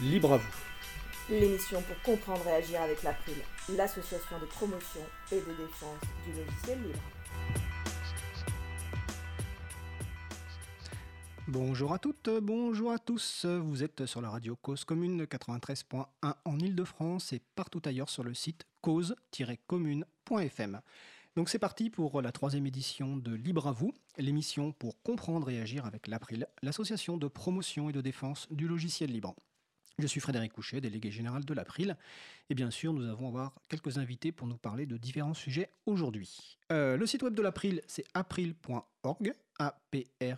Libre à vous. L'émission pour comprendre et agir avec l'April, l'association de promotion et de défense du logiciel libre. Bonjour à toutes, bonjour à tous. Vous êtes sur la radio Cause Commune 93.1 en Ile-de-France et partout ailleurs sur le site cause-commune.fm. Donc c'est parti pour la troisième édition de Libre à vous, l'émission pour comprendre et agir avec l'April, l'association de promotion et de défense du logiciel libre. Je suis Frédéric Couchet, délégué général de l'April. Et bien sûr, nous avons avoir quelques invités pour nous parler de différents sujets aujourd'hui. Euh, le site web de l'April, c'est april.org, A-P-R-I-L.org.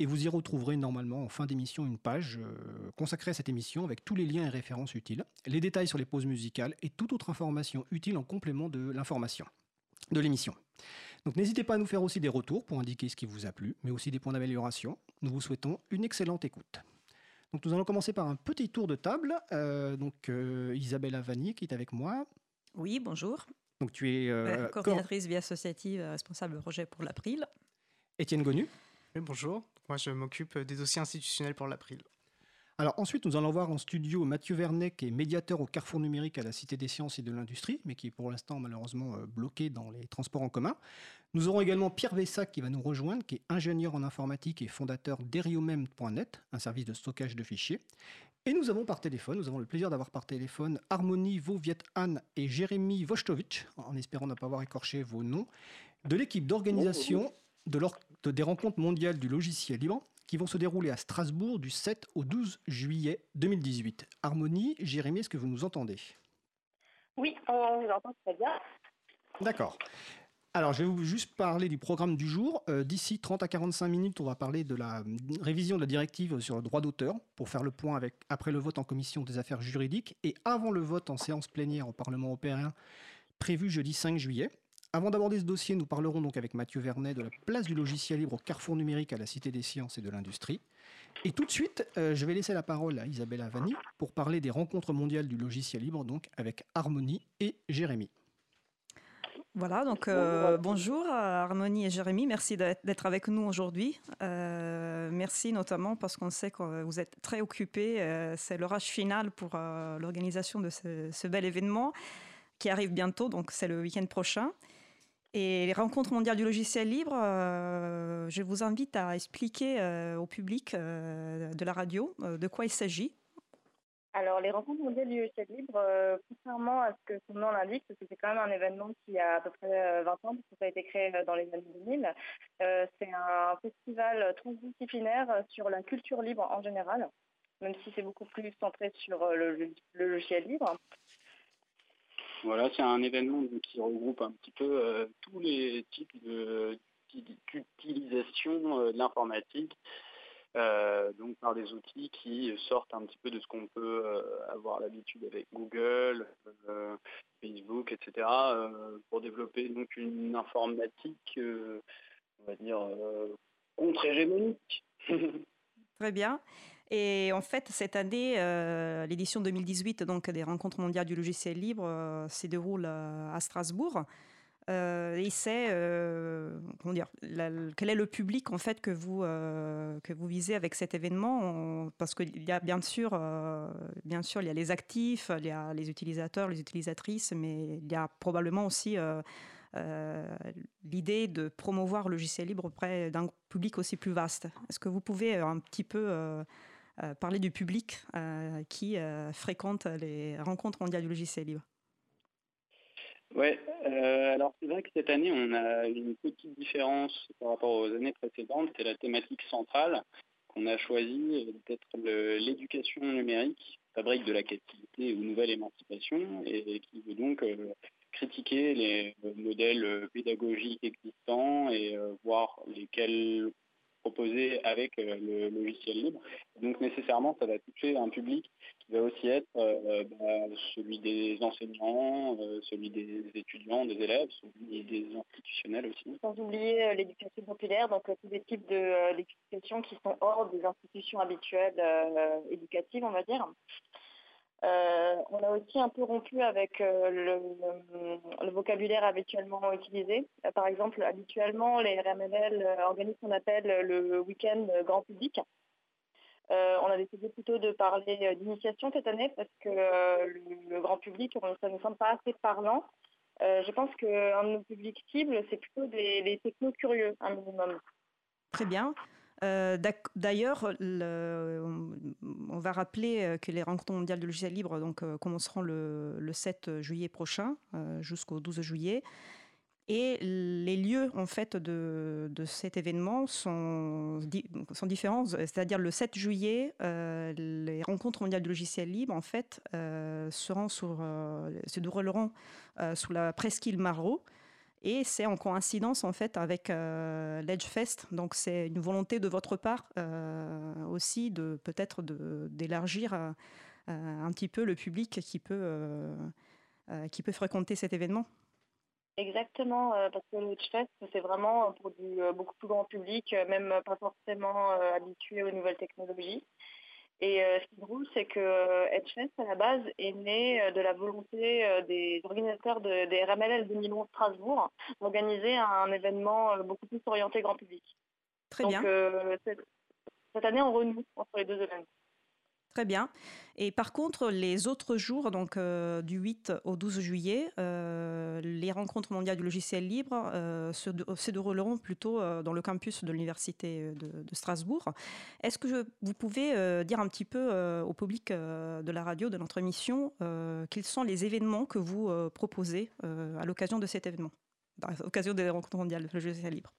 Et vous y retrouverez normalement en fin d'émission une page euh, consacrée à cette émission avec tous les liens et références utiles, les détails sur les pauses musicales et toute autre information utile en complément de l'information de l'émission. Donc n'hésitez pas à nous faire aussi des retours pour indiquer ce qui vous a plu, mais aussi des points d'amélioration. Nous vous souhaitons une excellente écoute. Donc nous allons commencer par un petit tour de table. Euh, donc euh, Isabelle Avani qui est avec moi. Oui, bonjour. Donc tu es euh, coordinatrice vie associative, responsable projet pour l'April. Étienne Gonu. Oui, bonjour. Moi, je m'occupe des dossiers institutionnels pour l'April. Alors ensuite, nous allons voir en studio Mathieu Vernet, qui est médiateur au Carrefour numérique à la Cité des sciences et de l'industrie, mais qui est pour l'instant malheureusement bloqué dans les transports en commun. Nous aurons également Pierre Vessac qui va nous rejoindre, qui est ingénieur en informatique et fondateur d'Eriomem.net, un service de stockage de fichiers. Et nous avons par téléphone, nous avons le plaisir d'avoir par téléphone Harmonie Voviet Anne et Jérémy Vostovic, en espérant ne pas avoir écorché vos noms, de l'équipe d'organisation de des rencontres mondiales du logiciel libre qui vont se dérouler à Strasbourg du 7 au 12 juillet 2018. Harmonie, Jérémy, est-ce que vous nous entendez? Oui, on vous entend très bien. D'accord. Alors, je vais vous juste parler du programme du jour. Euh, d'ici 30 à 45 minutes, on va parler de la révision de la directive sur le droit d'auteur pour faire le point avec, après le vote en commission des affaires juridiques et avant le vote en séance plénière au Parlement européen prévu jeudi 5 juillet. Avant d'aborder ce dossier, nous parlerons donc avec Mathieu Vernet de la place du logiciel libre au carrefour numérique à la Cité des sciences et de l'industrie. Et tout de suite, euh, je vais laisser la parole à Isabelle Avani pour parler des rencontres mondiales du logiciel libre, donc avec Harmonie et Jérémy. Voilà, donc euh, bonjour à Harmonie et Jérémy, merci d'être avec nous aujourd'hui. Euh, merci notamment parce qu'on sait que vous êtes très occupés. C'est l'orage final pour l'organisation de ce, bel événement qui arrive bientôt, donc c'est le week-end prochain. Et les rencontres mondiales du logiciel libre, je vous invite à expliquer au public de la radio de quoi il s'agit. Alors, les rencontres mondiales du logiciel libre, euh, contrairement à ce que son nom l'indique, parce que c'est quand même un événement qui a à peu près 20 euh, ans, parce que ça a été créé euh, dans les années 2000, c'est un festival transdisciplinaire sur la culture libre en général, même si c'est beaucoup plus centré sur le, logiciel libre. Voilà, c'est un événement qui regroupe un petit peu tous les types d'utilisation de l'informatique euh, donc par des outils qui sortent un petit peu de ce qu'on peut euh, avoir l'habitude avec Google, euh, Facebook, etc., pour développer donc une informatique, on va dire, contre-hégémonique. Très bien. Et en fait, cette année, l'édition 2018 donc, des rencontres mondiales du logiciel libre se déroule à Strasbourg. Euh, et c'est euh, comment dire, quel est le public en fait que vous euh, que vous visez avec cet événement? Parce qu'il y a bien sûr, bien sûr, il y a les actifs, il y a les utilisateurs, les utilisatrices, mais il y a probablement aussi l'idée de promouvoir le logiciel libre auprès d'un public aussi plus vaste. Est-ce que vous pouvez un petit peu parler du public qui fréquente les rencontres mondiales du logiciel libre oui, euh, alors c'est vrai que cette année, on a une petite différence par rapport aux années précédentes. C'est la thématique centrale qu'on a choisie d'être l'éducation numérique, fabrique de la captivité ou nouvelle émancipation, et qui veut donc euh, critiquer les modèles pédagogiques existants et euh, voir lesquels proposer avec le logiciel libre. Donc nécessairement, ça va toucher un public va aussi être euh, bah, celui des enseignants, euh, celui des étudiants, des élèves, celui des institutionnels aussi. Sans oublier euh, l'éducation populaire, donc tous les types d'éducation qui sont hors des institutions habituelles éducatives, on va dire. On a aussi un peu rompu avec le, vocabulaire habituellement utilisé. par exemple, habituellement, les RMLL organisent ce qu'on appelle le week-end grand public. on a décidé plutôt de parler d'initiation cette année parce que le, grand public, ça ne nous semble pas assez parlant. je pense qu'un de nos publics cibles, c'est plutôt des, des curieux, un minimum. Très bien. Euh, d'ailleurs, on va rappeler euh, que les rencontres mondiales de logiciel libre donc, euh, commenceront le, 7 juillet prochain jusqu'au 12 juillet. Et les lieux en fait de, cet événement sont, sont différents. C'est-à-dire le 7 juillet, les rencontres mondiales de logiciel libre en fait se dérouleront sous la presqu'île Marot. Et c'est en coïncidence en fait avec euh, l'Edgefest. Donc c'est une volonté de votre part euh, aussi de peut-être d'élargir euh, un petit peu le public qui peut, qui peut fréquenter cet événement. Exactement, parce que l'Edgefest, c'est vraiment pour du beaucoup plus grand public, même pas forcément habitué aux nouvelles technologies. Et euh, ce qui est drôle, c'est que euh, Edgefest, à la base, est né euh, de la volonté des organisateurs de, des RMLL 2011 Strasbourg d'organiser un événement beaucoup plus orienté grand public. Très bien. cette année, on renoue entre les deux événements. Très bien. Et par contre, les autres jours, donc euh, du 8 au 12 juillet, euh, les rencontres mondiales du logiciel libre euh, se, dérouleront plutôt dans le campus de l'Université de, Strasbourg. Est-ce que vous pouvez dire un petit peu au public de la radio, de notre émission, quels sont les événements que vous proposez à l'occasion de cet événement, à l'occasion des rencontres mondiales du logiciel libre?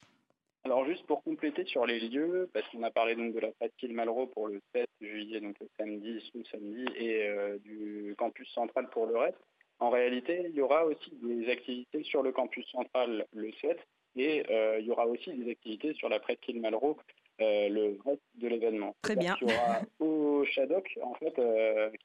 Alors juste pour compléter sur les lieux, parce qu'on a parlé donc de la Fatile Malraux pour le 7 juillet, donc le samedi, sous samedi, et euh, du campus central pour le reste. En réalité, il y aura aussi des activités sur le campus central le 7, et euh, il y aura aussi des activités sur la Presqu'île Malraux euh, le reste de l'événement. Très bien. Il y aura au Shadok, en fait,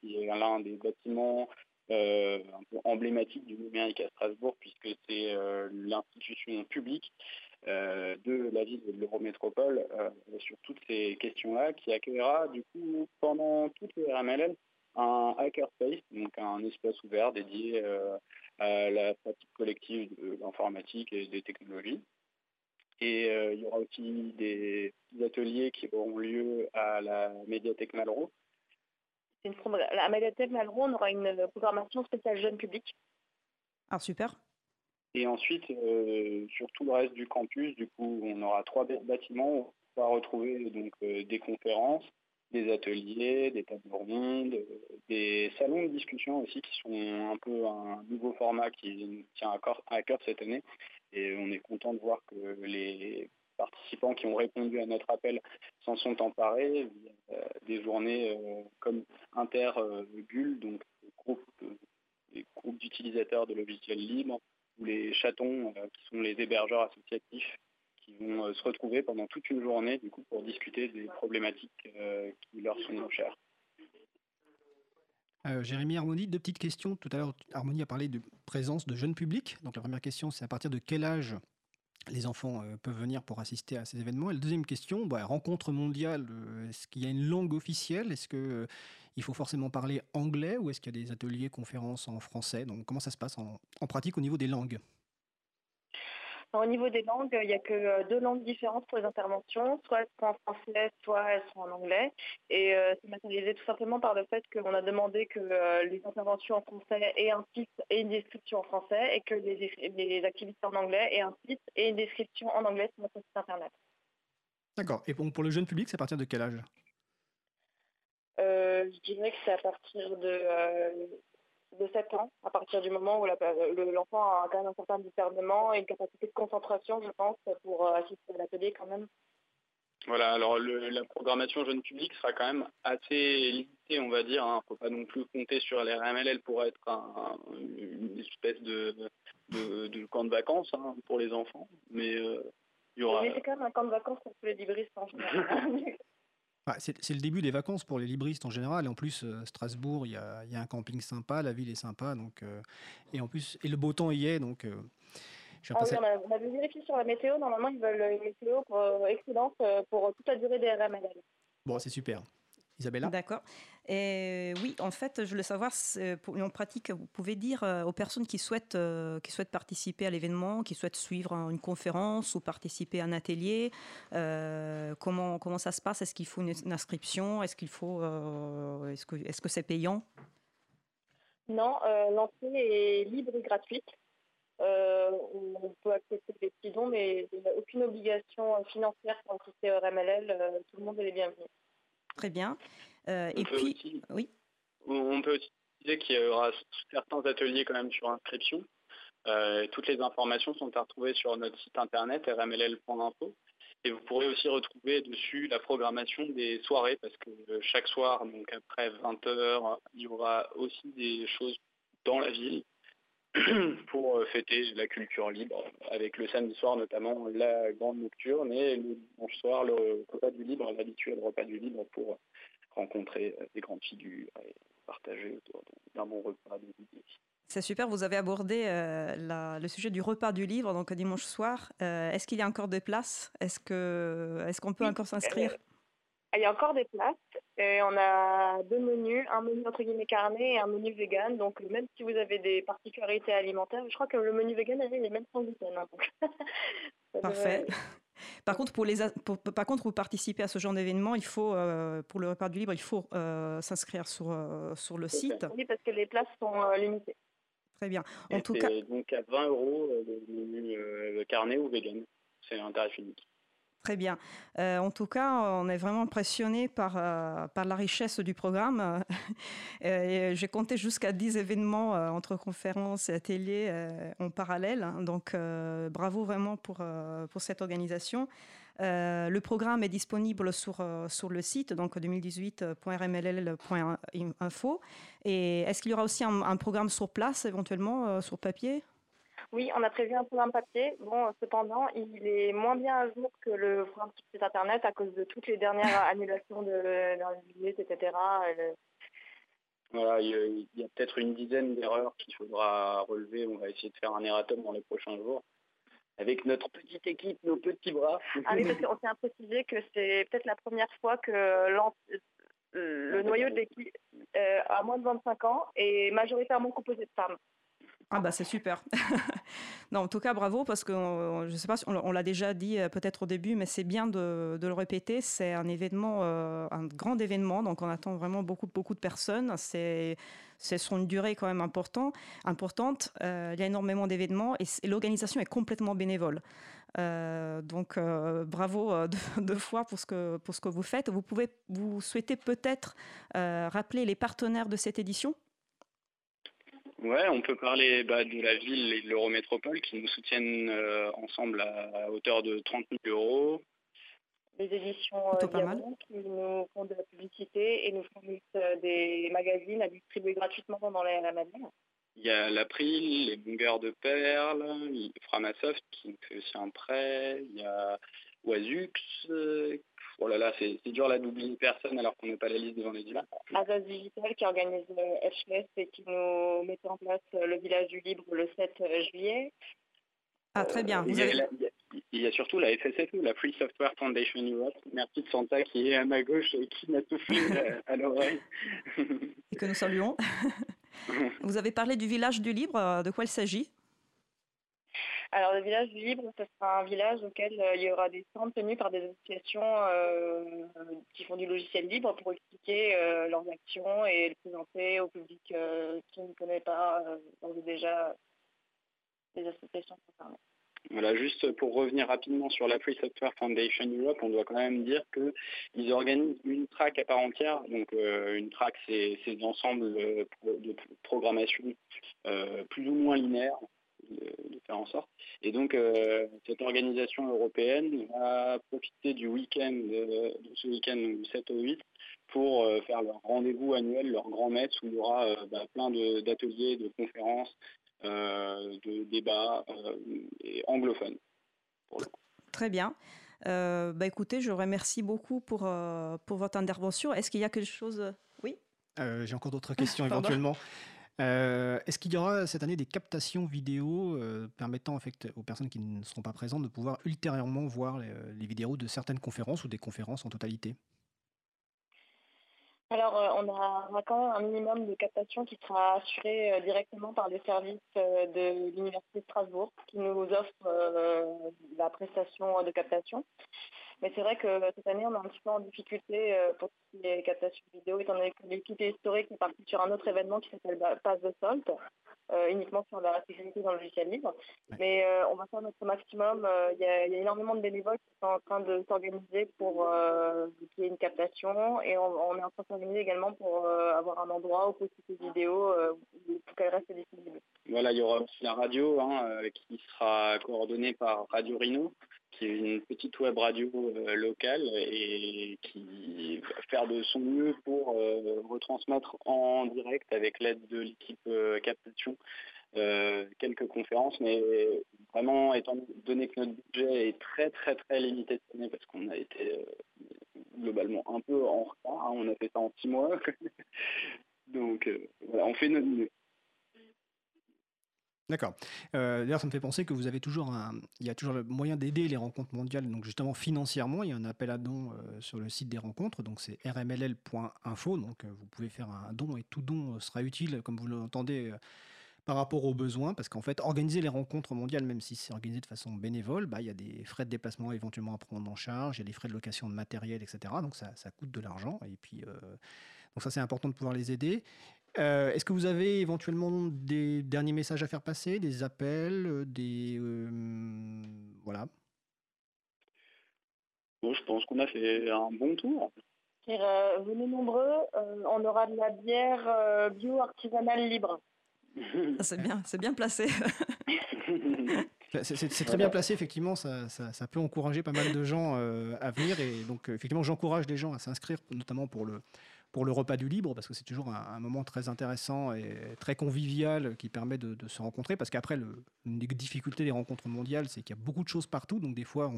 qui est l'un des bâtiments un peu emblématiques du numérique à Strasbourg, puisque c'est l'institution publique euh, de la ville de l'Eurométropole euh, sur toutes ces questions-là, qui accueillera du coup pendant toute le RMLL un hackerspace, donc un espace ouvert dédié euh, à la pratique collective de l'informatique et des technologies. Et il y aura aussi des ateliers qui auront lieu à la médiathèque Malraux. À la médiathèque Malraux, on aura une programmation spéciale jeune public. Ah, super. Et ensuite, euh, sur tout le reste du campus, du coup, on aura trois bâtiments où on va retrouver donc, euh, des conférences, des ateliers, des tables rondes, euh, des salons de discussion aussi qui sont un peu un nouveau format qui nous tient à cœur, cette année. Et on est content de voir que les participants qui ont répondu à notre appel s'en sont emparés des journées comme Interbulle, donc groupe, des groupes d'utilisateurs de logiciels libres, ou les chatons, euh, qui sont les hébergeurs associatifs, qui vont euh, se retrouver pendant toute une journée du coup, pour discuter des problématiques euh, qui leur sont chères. Jérémy Harmonie, deux petites questions. Tout à l'heure, Harmonie a parlé de présence de jeunes publics. Donc la première question, c'est à partir de quel âge les enfants peuvent venir pour assister à ces événements? Et la deuxième question, bah, rencontre mondiale, est-ce qu'il y a une langue officielle? Est-ce que il faut forcément parler anglais ou est-ce qu'il y a des ateliers, conférences en français? Donc, comment ça se passe en, pratique au niveau des langues? Au niveau des langues, il n'y a que euh, deux langues différentes pour les interventions, soit elles sont en français, soit elles sont en anglais. Et euh, c'est matérialisé tout simplement par le fait qu'on a demandé que euh, les interventions en français aient un titre et une description en français et que les, activités en anglais aient un titre et une description en anglais sur notre site internet. D'accord. Et pour le jeune public, c'est à partir de quel âge? Je dirais que c'est à partir de, euh, de 7 ans, à partir du moment où l'enfant a quand même un certain discernement et une capacité de concentration, je pense, pour euh, assister à l'atelier quand même. Voilà, alors la programmation jeune public sera quand même assez limitée, on va dire. Il hein. ne faut pas non plus compter sur les RMLL pour être une espèce de, de, camp de vacances hein, pour les enfants. Mais il y aura. Mais c'est quand même un camp de vacances pour tous les libristes en général. Bah, c'est le début des vacances pour les libristes en général. Et en plus, euh, Strasbourg, il y a, un camping sympa, la ville est sympa. Donc, euh, et en plus, et le beau temps y est. Donc, euh, je ah on, avait vérifié sur la météo. Normalement, ils veulent une météo pour, excellente pour toute la durée des RMLL. Bon, c'est super. Isabella? D'accord. Et oui, en fait, je voulais savoir, en pratique, vous pouvez dire aux personnes qui souhaitent, qui souhaitent participer à l'événement, qui souhaitent suivre une conférence ou participer à un atelier, comment, comment ça se passe? Est-ce qu'il faut une, inscription? Est-ce qu'il faut, est-ce que, est-ce que c'est payant? Non, l'entrée est libre et gratuite. Euh, on peut accepter des petits dons, mais il n'y a aucune obligation financière pour le RMLL. Euh, tout le monde est les bienvenus. Très bien. Euh, et puis, oui. On peut aussi dire qu'il y aura certains ateliers quand même sur inscription. toutes les informations sont à retrouver sur notre site internet rmll.info. Et vous pourrez aussi retrouver dessus la programmation des soirées, parce que chaque soir, donc après 20h, il y aura aussi des choses dans la ville pour euh, fêter la culture libre, avec le samedi soir notamment la grande nocturne et le dimanche soir le repas du libre, l'habituel repas du libre pour rencontrer euh, des grandes figures et partager autour d'un bon repas de midi. C'est super, vous avez abordé euh, le sujet du repas du livre, donc dimanche soir. Est-ce qu'il y a encore des places? Est-ce qu'on est qu'on peut encore s'inscrire? Il y a encore des places. Et on a deux menus, un menu entre guillemets carné et un menu vegan. Donc même si vous avez des particularités alimentaires, je crois que le menu vegan il est même sans gluten. Hein, Parfait. Par contre, pour les, par contre, pour participer à ce genre d'événement, il faut, euh, pour le repas du libre, il faut euh, s'inscrire sur, euh, sur le site. Oui, parce que les places sont limitées. Très bien. En tout cas. Donc à 20 euros le menu carné ou vegan. C'est un tarif unique. Très bien. Euh, en tout cas, on est vraiment impressionné par, euh, par la richesse du programme. J'ai compté jusqu'à 10 événements euh, entre conférences et ateliers en parallèle. Donc, bravo vraiment pour, pour cette organisation. le programme est disponible sur, sur le site, donc 2018.rmll.info. Et est-ce qu'il y aura aussi un programme sur place, éventuellement, sur papier? Oui, on a prévu un programme papier. Bon, cependant, il est moins bien à jour que le programme sur site internet à cause de toutes les dernières annulations de, visites, etc. Voilà, il y a, peut-être une dizaine d'erreurs qu'il faudra relever. On va essayer de faire un erratum dans les prochains jours avec notre petite équipe, nos petits bras. Ah oui, parce qu'on tient à préciser que c'est peut-être la première fois que le noyau de l'équipe euh, a moins de 25 ans est majoritairement composé de femmes. Ah bah c'est super. non, en tout cas, bravo parce que je sais pas si on, l'a déjà dit euh, peut-être au début, mais c'est bien de, le répéter. C'est un événement, euh, un grand événement, donc on attend vraiment beaucoup, beaucoup de personnes. C'est c'est sur une durée quand même important, importante. Euh, il y a énormément d'événements et, l'organisation est complètement bénévole. donc bravo deux, fois pour ce que pour ce que vous faites. Vous pouvez vous souhaitez peut-être rappeler les partenaires de cette édition? Ouais, on peut parler bah, de la ville et de l'Eurométropole qui nous soutiennent euh, ensemble à, hauteur de 30 000 euros. Les éditions euh, qui nous font de la publicité et nous fournissent euh, des magazines à distribuer gratuitement pendant la, la Il y a l'April, les Bungers de Perles, Framasoft qui nous fait aussi un prêt, il y a Oisux Oh là là, c'est dur là d'oublier personne alors qu'on n'est pas la liste devant les yeux. Azaz Digital qui organise le HLS et qui nous met en place le village du libre le 7 juillet. Ah, très bien. il, y a, surtout la FSFE, la Free Software Foundation Europe. Merci de Santa qui est à ma gauche et qui m'a tout fait à l'oreille. et que nous saluons. Vous avez parlé du village du libre. De quoi il s'agit? Alors le village libre, ce sera un village auquel euh, il y aura des stands tenus par des associations euh, qui font du logiciel libre pour expliquer euh, leurs actions et le présenter au public qui ne connaît pas déjà les associations concernées. Voilà, juste pour revenir rapidement sur la Free Software Foundation Europe, on doit quand même dire qu'ils organisent une track à part entière. Donc une track, c'est l'ensemble de programmation plus ou moins linéaire de, faire en sorte. Et donc, euh, cette organisation européenne va profiter du week-end, de, ce week-end du 7 au 8, pour euh, faire leur rendez-vous annuel, leur grand messe, où il y aura euh, bah, plein d'ateliers, de, conférences, de débats et anglophones. Très bien. bah écoutez, je remercie beaucoup pour, pour votre intervention. Est-ce qu'il y a quelque chose? Oui J'ai encore d'autres questions éventuellement. Euh, est-ce qu'il y aura cette année des captations vidéo euh, permettant aux personnes qui ne seront pas présentes de pouvoir ultérieurement voir les, vidéos de certaines conférences ou des conférences en totalité? Alors, on aura quand même un minimum de captation qui sera assuré directement par les services de l'Université de Strasbourg, qui nous offre la prestation de captation. Mais c'est vrai que cette année, on est un petit peu en difficulté euh, pour les captations vidéo, étant donné que l'équipe historique est partie sur un autre événement qui s'appelle Pass de Salt, euh, uniquement sur la sécurité dans le logiciel libre. Mais euh, on va faire notre maximum. Il y, a énormément de bénévoles qui sont en train de s'organiser pour qu'il y ait une captation et on, est en train de s'organiser également pour avoir un endroit où poster ces vidéos pour qu'elles restent disponibles. Voilà, il y aura aussi la radio hein, qui sera coordonnée par Radio Rhino qui est une petite web radio euh, locale et qui va faire de son mieux pour euh, retransmettre en direct avec l'aide de l'équipe euh, captation quelques conférences, mais vraiment étant donné que notre budget est très très très limité cette année parce qu'on a été globalement un peu en retard, hein, on a fait ça en six mois, donc voilà, on fait notre mieux. D'accord. Euh, d'ailleurs, ça me fait penser que vous avez toujours un, il y a toujours le moyen d'aider les rencontres mondiales, donc justement financièrement, il y a un appel à don euh, sur le site des rencontres, donc c'est rmll.info, donc euh, vous pouvez faire un don et tout don sera utile, comme vous l'entendez, par rapport aux besoins, parce qu'en fait, organiser les rencontres mondiales, même si c'est organisé de façon bénévole, bah, il y a des frais de déplacement éventuellement à prendre en charge, il y a des frais de location de matériel, etc. Donc ça, ça coûte de l'argent, et puis donc ça c'est important de pouvoir les aider. Euh, est-ce que vous avez éventuellement des derniers messages à faire passer, des appels, euh, des euh, voilà Je pense qu'on a fait un bon tour. venez nombreux, on aura de la bière bio artisanale libre. C'est bien, c'est bien placé. c'est très bien placé, effectivement, ça, ça, peut encourager pas mal de gens à venir et donc effectivement j'encourage les gens à s'inscrire, notamment pour le, pour le repas du libre, parce que c'est toujours un, moment très intéressant et très convivial qui permet de, se rencontrer. Parce qu'après, une des difficultés des rencontres mondiales, c'est qu'il y a beaucoup de choses partout. Donc des fois,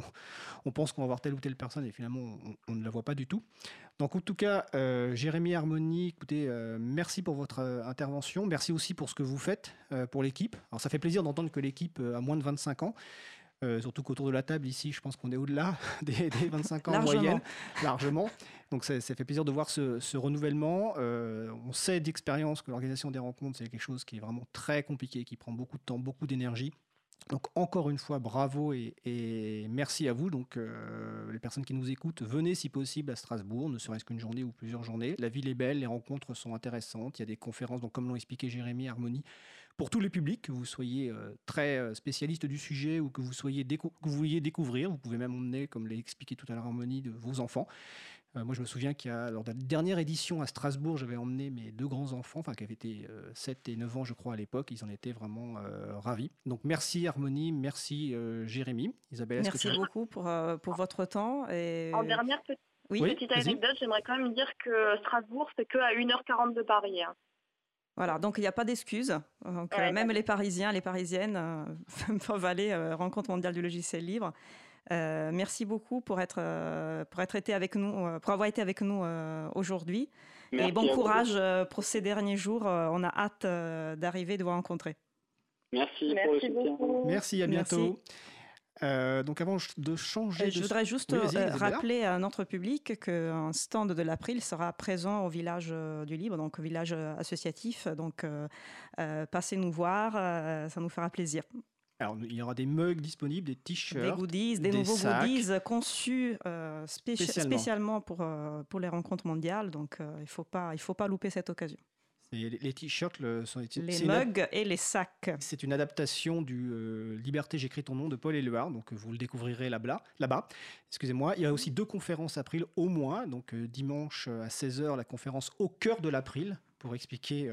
on, pense qu'on va voir telle ou telle personne et finalement, on, ne la voit pas du tout. Donc en tout cas, euh, Jérémy Harmonie, écoutez, euh, merci pour votre euh, intervention. Merci aussi pour ce que vous faites pour l'équipe. Alors ça fait plaisir d'entendre que l'équipe a moins de 25 ans. Euh, surtout qu'autour de la table, ici, je pense qu'on est au-delà des, 25 ans en moyenne, largement. Donc ça, fait plaisir de voir ce, renouvellement. Euh, on sait d'expérience que l'organisation des rencontres, c'est quelque chose qui est vraiment très compliqué, qui prend beaucoup de temps, beaucoup d'énergie. Donc encore une fois, bravo et, merci à vous. Donc euh, les personnes qui nous écoutent, venez si possible à Strasbourg, ne serait-ce qu'une journée ou plusieurs journées. La ville est belle, les rencontres sont intéressantes. Il y a des conférences, donc comme l'ont expliqué Jérémy, Harmonie, pour tous les publics, que vous soyez euh, très euh, spécialiste du sujet ou que vous, soyez que vous vouliez découvrir. Vous pouvez même emmener, comme l'a expliqué tout à l'heure Harmonie, de vos enfants. Euh, moi, je me souviens qu'il y a, lors de la dernière édition à Strasbourg, j'avais emmené mes deux grands-enfants, enfin, qui avaient été 7 et 9 ans, je crois, à l'époque. Ils en étaient vraiment ravis. Donc, merci Harmonie, merci Jérémy. Isabelle, merci beaucoup pour, pour votre temps. Et... En dernière petite, petite anecdote, j'aimerais quand même dire que Strasbourg, c'est que à 1h40 de Paris. Hein. Voilà, donc il n'y a pas d'excuses. Euh, même les Parisiens, les Parisiennes euh, peuvent aller euh, rencontre mondiale du logiciel libre. merci beaucoup pour être pour être été avec nous, pour avoir été avec nous aujourd'hui. Et bon courage pour ces derniers jours. on a hâte d'arriver de vous rencontrer. Merci. Merci beaucoup. Merci. À bientôt. Euh, donc avant de changer, je voudrais juste euh, rappeler à notre public qu'un stand de l'April sera présent au village euh, du Libre, donc au village associatif. Donc passez nous voir, ça nous fera plaisir. Alors, il y aura des mugs disponibles, des t-shirts, des goodies, des, nouveaux goodies conçus spécialement, pour, pour les rencontres mondiales. Donc, il ne faut, pas, il faut pas louper cette occasion les t-shirts sont les mugs et les sacs. C'est une adaptation du euh, Liberté, j'écris ton nom de Paul Éluard, donc euh, vous le découvrirez là-bas. Là Excusez-moi. Il y a aussi deux conférences April au moins. Donc euh, dimanche à 16h, la conférence Au cœur de l'April pour expliquer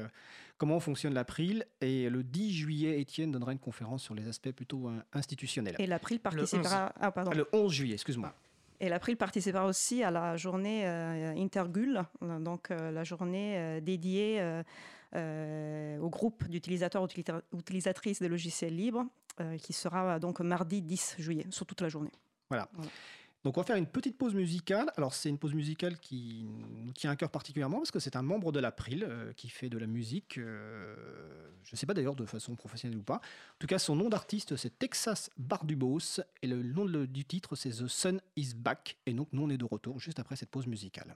comment fonctionne l'April. Et le 10 juillet, Étienne donnera une conférence sur les aspects plutôt institutionnels. Et l'April participera. Ah, pardon. Le 11 juillet, excuse-moi. Et l'April participera aussi à la journée euh, Intergul, donc euh, la journée euh, dédiée au groupe d'utilisateurs utilisatrices des logiciels libres, qui sera donc mardi 10 juillet, sur toute la journée. voilà. Donc on va faire une petite pause musicale. Alors c'est une pause musicale qui nous tient à cœur particulièrement parce que c'est un membre de l'April euh, qui fait de la musique, euh, je ne sais pas d'ailleurs de façon professionnelle ou pas. En tout cas son nom d'artiste c'est Texas Bardubos et le nom du titre c'est The Sun Is Back et donc nous on est de retour juste après cette pause musicale.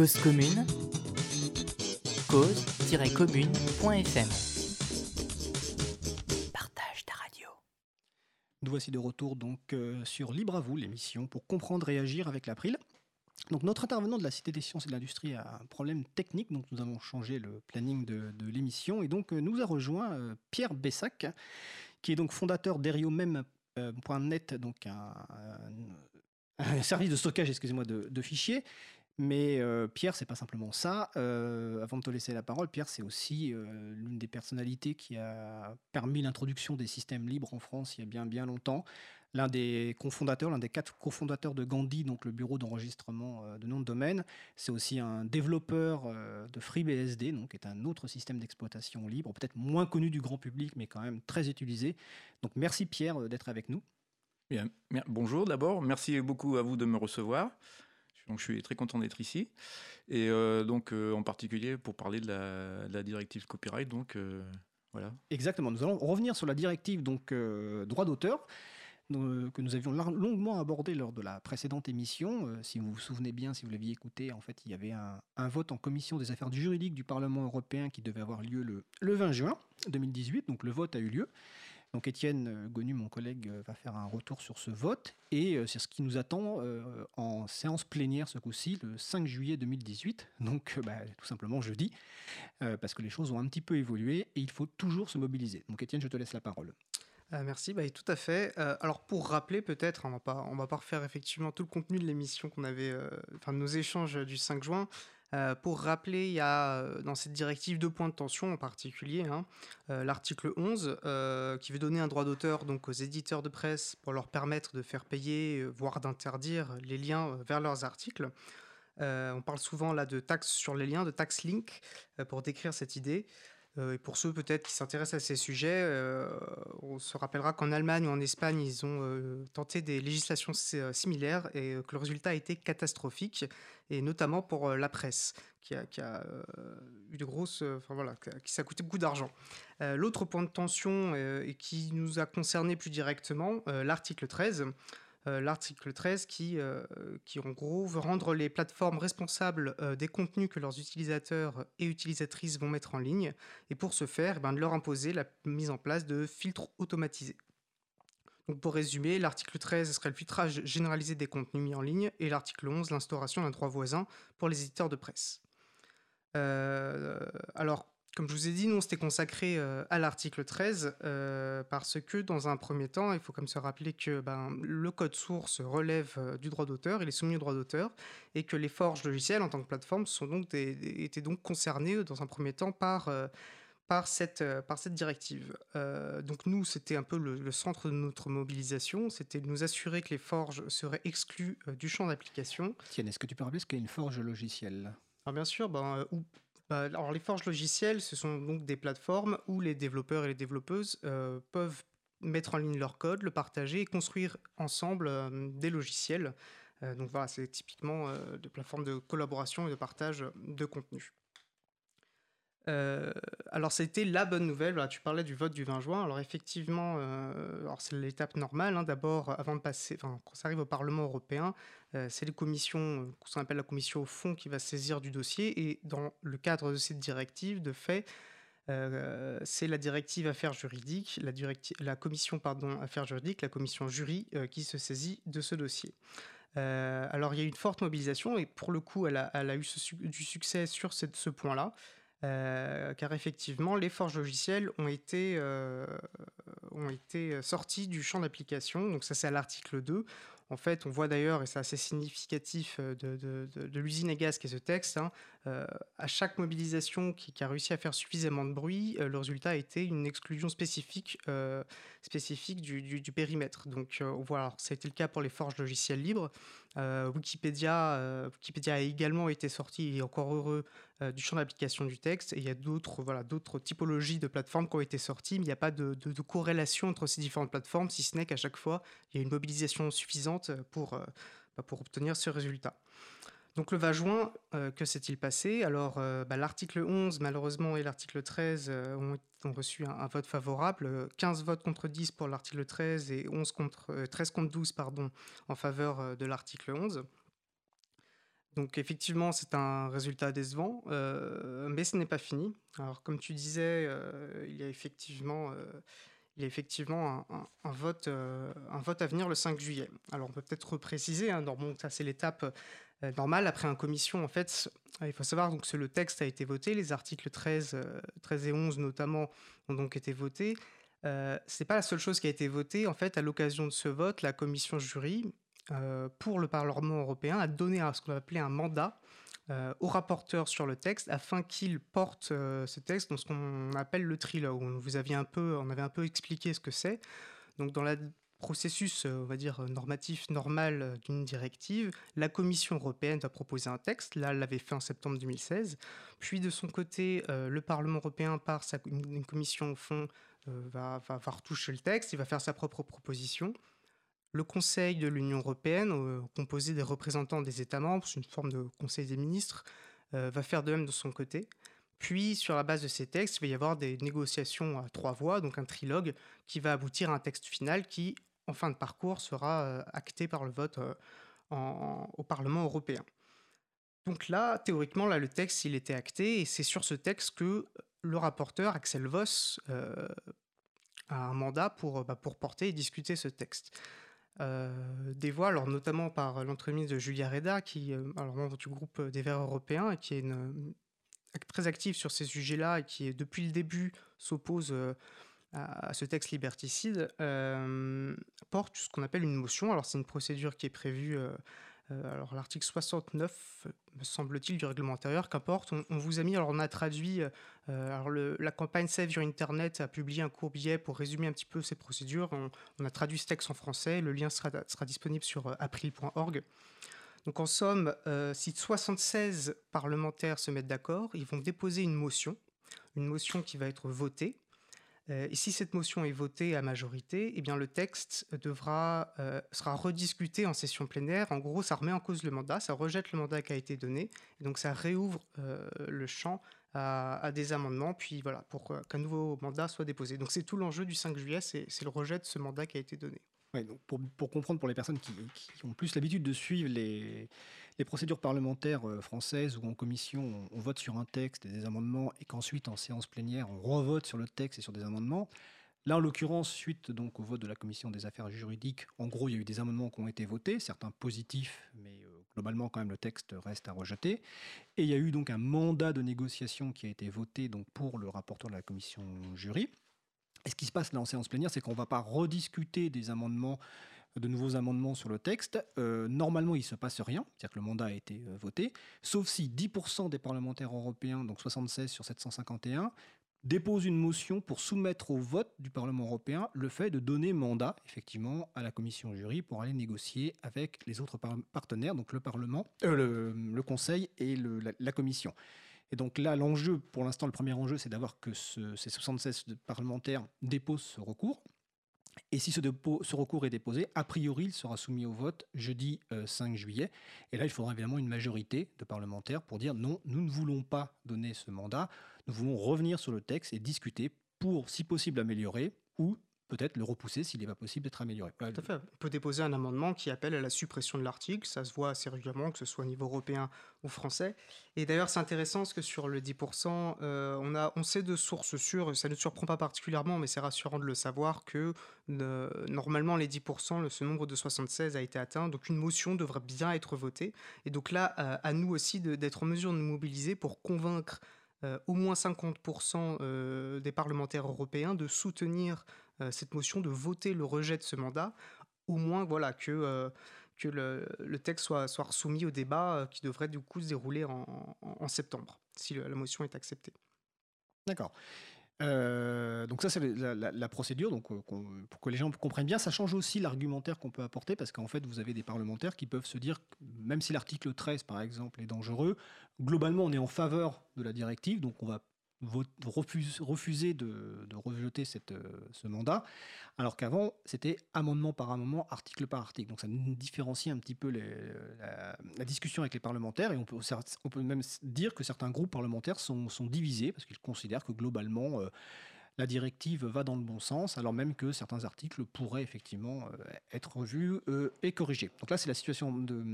Cause commune, cause-commune.fm. Partage ta radio. Nous voici de retour donc euh, sur Libre à vous, l'émission pour comprendre et agir avec l'April. Donc notre intervenant de la Cité des sciences et de l'industrie a un problème technique, donc nous avons changé le planning de, de l'émission et donc euh, nous a rejoint euh, Pierre Bessac, qui est donc fondateur d'Eriomem.net, donc un, un, un, service de stockage, excusez-moi, de, de, fichiers, mais euh, Pierre, c'est pas simplement ça. Euh, avant de te laisser la parole, Pierre, c'est aussi euh, l'une des personnalités qui a permis l'introduction des systèmes libres en France il y a bien bien longtemps. L'un des cofondateurs, l'un des quatre cofondateurs de Gandhi, donc le bureau d'enregistrement de nom de domaine. C'est aussi un développeur de FreeBSD, donc qui est un autre système d'exploitation libre, peut-être moins connu du grand public, mais quand même très utilisé. Donc merci Pierre d'être avec nous. Bien, bonjour d'abord, merci beaucoup à vous de me recevoir. Donc je suis très content d'être ici. Et euh, donc euh, en particulier pour parler de la, directive copyright. Donc euh, voilà. Exactement. Nous allons revenir sur la directive donc droit d'auteur que nous avions longuement abordé lors de la précédente émission. si vous vous souvenez bien, si vous l'aviez écouté, en fait, il y avait un, un, vote en commission des affaires juridiques du Parlement européen qui devait avoir lieu le, le 20 juin 2018. Donc le vote a eu lieu. Donc Étienne Gonu, mon collègue, va faire un retour sur ce vote et c'est ce qui nous attend en séance plénière ce coup-ci, le 5 juillet 2018, donc bah, tout simplement jeudi, parce que les choses ont un petit peu évolué et il faut toujours se mobiliser. Donc Étienne, je te laisse la parole. Euh, merci, bah, tout à fait. Euh, alors pour rappeler peut-être, pas, on va pas refaire effectivement tout le contenu de l'émission qu'on avait, euh, enfin de nos échanges du 5 juin. Euh, pour rappeler, il y a dans cette directive deux points de tension en particulier. Hein, euh, L'article 11 euh, qui veut donner un droit d'auteur donc aux éditeurs de presse pour leur permettre de faire payer, voire d'interdire les liens vers leurs articles. on parle souvent là de taxes sur les liens, de tax link pour décrire cette idée. Et pour ceux peut-être qui s'intéressent à ces sujets, on se rappellera qu'en Allemagne ou en Espagne, ils ont tenté des législations similaires et que le résultat a été catastrophique, et notamment pour la presse, qui a, eu de grosses, enfin voilà, qui ça coûté beaucoup d'argent. L'autre point de tension et qui nous a concerné plus directement, l'article 13. Euh, l'article 13 qui, euh, qui, en gros, veut rendre les plateformes responsables euh, des contenus que leurs utilisateurs et utilisatrices vont mettre en ligne, et pour ce faire, eh ben, de leur imposer la mise en place de filtres automatisés. Pour résumer, l'article 13 serait le filtrage généralisé des contenus mis en ligne, et l'article 11, l'instauration d'un droit voisin pour les éditeurs de presse. alors, comme je vous ai dit, nous, on s'était consacré euh, à l'article 13 euh, parce que, dans un premier temps, il faut comme se rappeler que ben, le code source relève euh, du droit d'auteur, il est soumis au droit d'auteur, et que les forges logicielles, en tant que plateforme, sont donc étaient donc concernées, dans un premier temps, par, par, cette, par cette directive. donc nous, c'était un peu le, centre de notre mobilisation, c'était de nous assurer que les forges seraient exclues du champ d'application. Tiens, est-ce que tu peux rappeler ce qu'est une forge logicielle? Alors bien sûr, ben, bah, alors les forges logicielles, ce sont donc des plateformes où les développeurs et les développeuses euh, peuvent mettre en ligne leur code, le partager et construire ensemble euh, des logiciels. Euh, donc voilà, c'est typiquement des plateformes de collaboration et de partage de contenu. Euh, alors, c'était la bonne nouvelle. tu parlais du vote du 20 juin. Alors, effectivement, euh, c'est l'étape normale. Hein. D'abord, avant de passer, quand ça arrive au Parlement européen, euh, c'est les commissions, qu'on appelle la commission au fond, qui va saisir du dossier. Et dans le cadre de cette directive, de fait, c'est la directive affaires juridiques, la commission pardon, affaires juridiques, la commission jury qui se saisit de ce dossier. alors, il y a eu une forte mobilisation et pour le coup, elle a, eu du succès sur ce point-là. Euh, car effectivement, les forges logicielles ont été, euh, ont été sorties du champ d'application. Donc ça, c'est à l'article 2. En fait, on voit d'ailleurs, et c'est assez significatif euh, de, l'usine à gaz qui est ce texte, hein, à chaque mobilisation qui, a réussi à faire suffisamment de bruit, le résultat a été une exclusion spécifique, spécifique du, périmètre. Donc on voit, alors, ça a été le cas pour les forges logicielles libres. Wikipédia, a également été sorti, et encore heureux, euh, du champ d'application du texte. Et il y a d'autres voilà, typologies de plateformes qui ont été sorties, mais il n'y a pas de, corrélation entre ces différentes plateformes, si ce n'est qu'à chaque fois, il y a une mobilisation suffisante pour, euh, bah, pour obtenir ce résultat. Donc le 20 juin, euh, que s'est-il passé? Alors bah, l'article 11 malheureusement et l'article 13 ont, reçu un, vote favorable, 15 votes contre 10 pour l'article 13 et 11 contre, 13 contre 12 pardon, en faveur de l'article 11. Donc effectivement, c'est un résultat décevant, euh, mais ce n'est pas fini. Alors comme tu disais, euh, il y a effectivement, euh, un vote à venir le 5 juillet. Alors on peut peut-être repréciser, hein, ça c'est l'étape normale après un commission. En fait, il faut savoir donc que le texte a été voté, les articles 13, 13 et 11 notamment ont donc été votés. Ce n'est pas la seule chose qui a été votée. En fait, à l'occasion de ce vote, la commission jury euh, pour le Parlement européen a donné ce qu'on appelait un mandat euh, au rapporteur sur le texte afin qu'il porte euh, ce texte dans ce qu'on appelle le trilogue. On vous un peu, on avait un peu expliqué ce que c'est. Donc dans le processus, on va dire normatif normal d'une directive, la Commission européenne va proposer un texte. Là, elle l'avait fait en septembre 2016. Puis de son côté, le Parlement européen, par sa, une, commission au fond, va, va, retoucher le texte. Il va faire sa propre proposition. Le Conseil de l'Union européenne, euh, composé des représentants des États membres, c'est une forme de Conseil des ministres, euh, va faire de même de son côté. Puis, sur la base de ces textes, il va y avoir des négociations à trois voix, donc un trilogue, qui va aboutir à un texte final qui, en fin de parcours, sera euh, acté par le vote au Parlement européen. Donc là, théoriquement, là, le texte, il était acté, et c'est sur ce texte que le rapporteur, Axel Voss, a un mandat pour, bah, pour porter et discuter ce texte. Euh, des voix, notamment par l'entremise de Julia Reda, qui euh, alors membre du groupe des Verts européens et qui est très active sur ces sujets-là et qui depuis le début s'oppose euh, à, ce texte liberticide, porte ce qu'on appelle une motion. Alors c'est une procédure qui est prévue euh, alors l'article 69, me semble-t-il, du règlement intérieur, qu'importe, on, vous a mis, alors on a traduit, euh, alors la campagne Save Your Internet a publié un court billet pour résumer un petit peu ces procédures, on, a traduit ce texte en français, le lien sera, sera disponible sur euh, april.org. Donc en somme, si 76 parlementaires se mettent d'accord, ils vont déposer une motion. une motion qui va être votée. Et si cette motion est votée à majorité, eh bien le texte devra, sera rediscuté en session plénière. En gros, ça remet en cause le mandat, ça rejette le mandat qui a été donné, donc ça réouvre le champ à, des amendements, puis voilà, pour qu'un nouveau mandat soit déposé. Donc c'est tout l'enjeu du 5 juillet, c'est le rejet de ce mandat qui a été donné. donc pour, comprendre pour les personnes qui ont plus l'habitude de suivre les, les, procédures parlementaires euh, françaises où en commission on, vote sur un texte et des amendements et qu'ensuite en séance plénière on revote sur le texte et sur des amendements. Là, en l'occurrence, suite donc au vote de la commission des affaires juridiques, en gros, il y a eu des amendements qui ont été votés, certains positifs, mais euh, globalement, quand même, le texte reste à rejeter. Et il y a eu donc un mandat de négociation qui a été voté pour le rapporteur de la commission jury. Et ce qui se passe là en séance plénière, c'est qu'on ne va pas rediscuter des amendements, de nouveaux amendements sur le texte. Euh, normalement, il ne se passe rien, c'est-à-dire que le mandat a été euh, voté, sauf si 10% des parlementaires européens, donc 76 sur 751, dépose une motion pour soumettre au vote du Parlement européen le fait de donner mandat, effectivement, à la commission jury pour aller négocier avec les autres partenaires, donc le Parlement, euh, le, Conseil et la, Commission. Et donc là, l'enjeu, pour l'instant, le premier enjeu, c'est d'avoir que ces 76 parlementaires déposent ce recours. Et si ce, recours est déposé, a priori, il sera soumis au vote jeudi 5 euh, juillet. Et là, il faudra évidemment une majorité de parlementaires pour dire non, nous ne voulons pas donner ce mandat. Nous voulons revenir sur le texte et discuter pour, si possible, améliorer ou peut-être le repousser s'il n'est pas possible d'être amélioré. Tout à fait. On peut déposer un amendement qui appelle à la suppression de l'article. Ça se voit assez régulièrement, que ce soit au niveau européen ou français. Et d'ailleurs, c'est intéressant parce que sur le 10%, euh, on, a, on sait de sources sûres, ça ne surprend pas particulièrement, mais c'est rassurant de le savoir, que normalement, les 10%, ce nombre de 76 a été atteint. Donc une motion devrait bien être votée. Et donc là, euh, à nous aussi d'être en mesure de nous mobiliser pour convaincre euh, au moins 50% euh, des parlementaires européens de soutenir cette motion, de voter le rejet de ce mandat, au moins voilà que, que le, texte soit, soit soumis au débat qui devrait du coup se dérouler en septembre, si la motion est acceptée. D'accord. Euh, donc ça c'est la, procédure, donc euh, pour que les gens comprennent bien, ça change aussi l'argumentaire qu'on peut apporter parce qu'en fait vous avez des parlementaires qui peuvent se dire, même si l'article 13 par exemple est dangereux, globalement on est en faveur de la directive, donc on va refuser de, rejeter euh, ce mandat, alors qu'avant, c'était amendement par amendement, article par article. Donc ça différencie un petit peu la, discussion avec les parlementaires, et on peut, même dire que certains groupes parlementaires sont, divisés, parce qu'ils considèrent que globalement, euh, la directive va dans le bon sens, alors même que certains articles pourraient effectivement euh, être revus et corrigés. Donc là, c'est la situation de,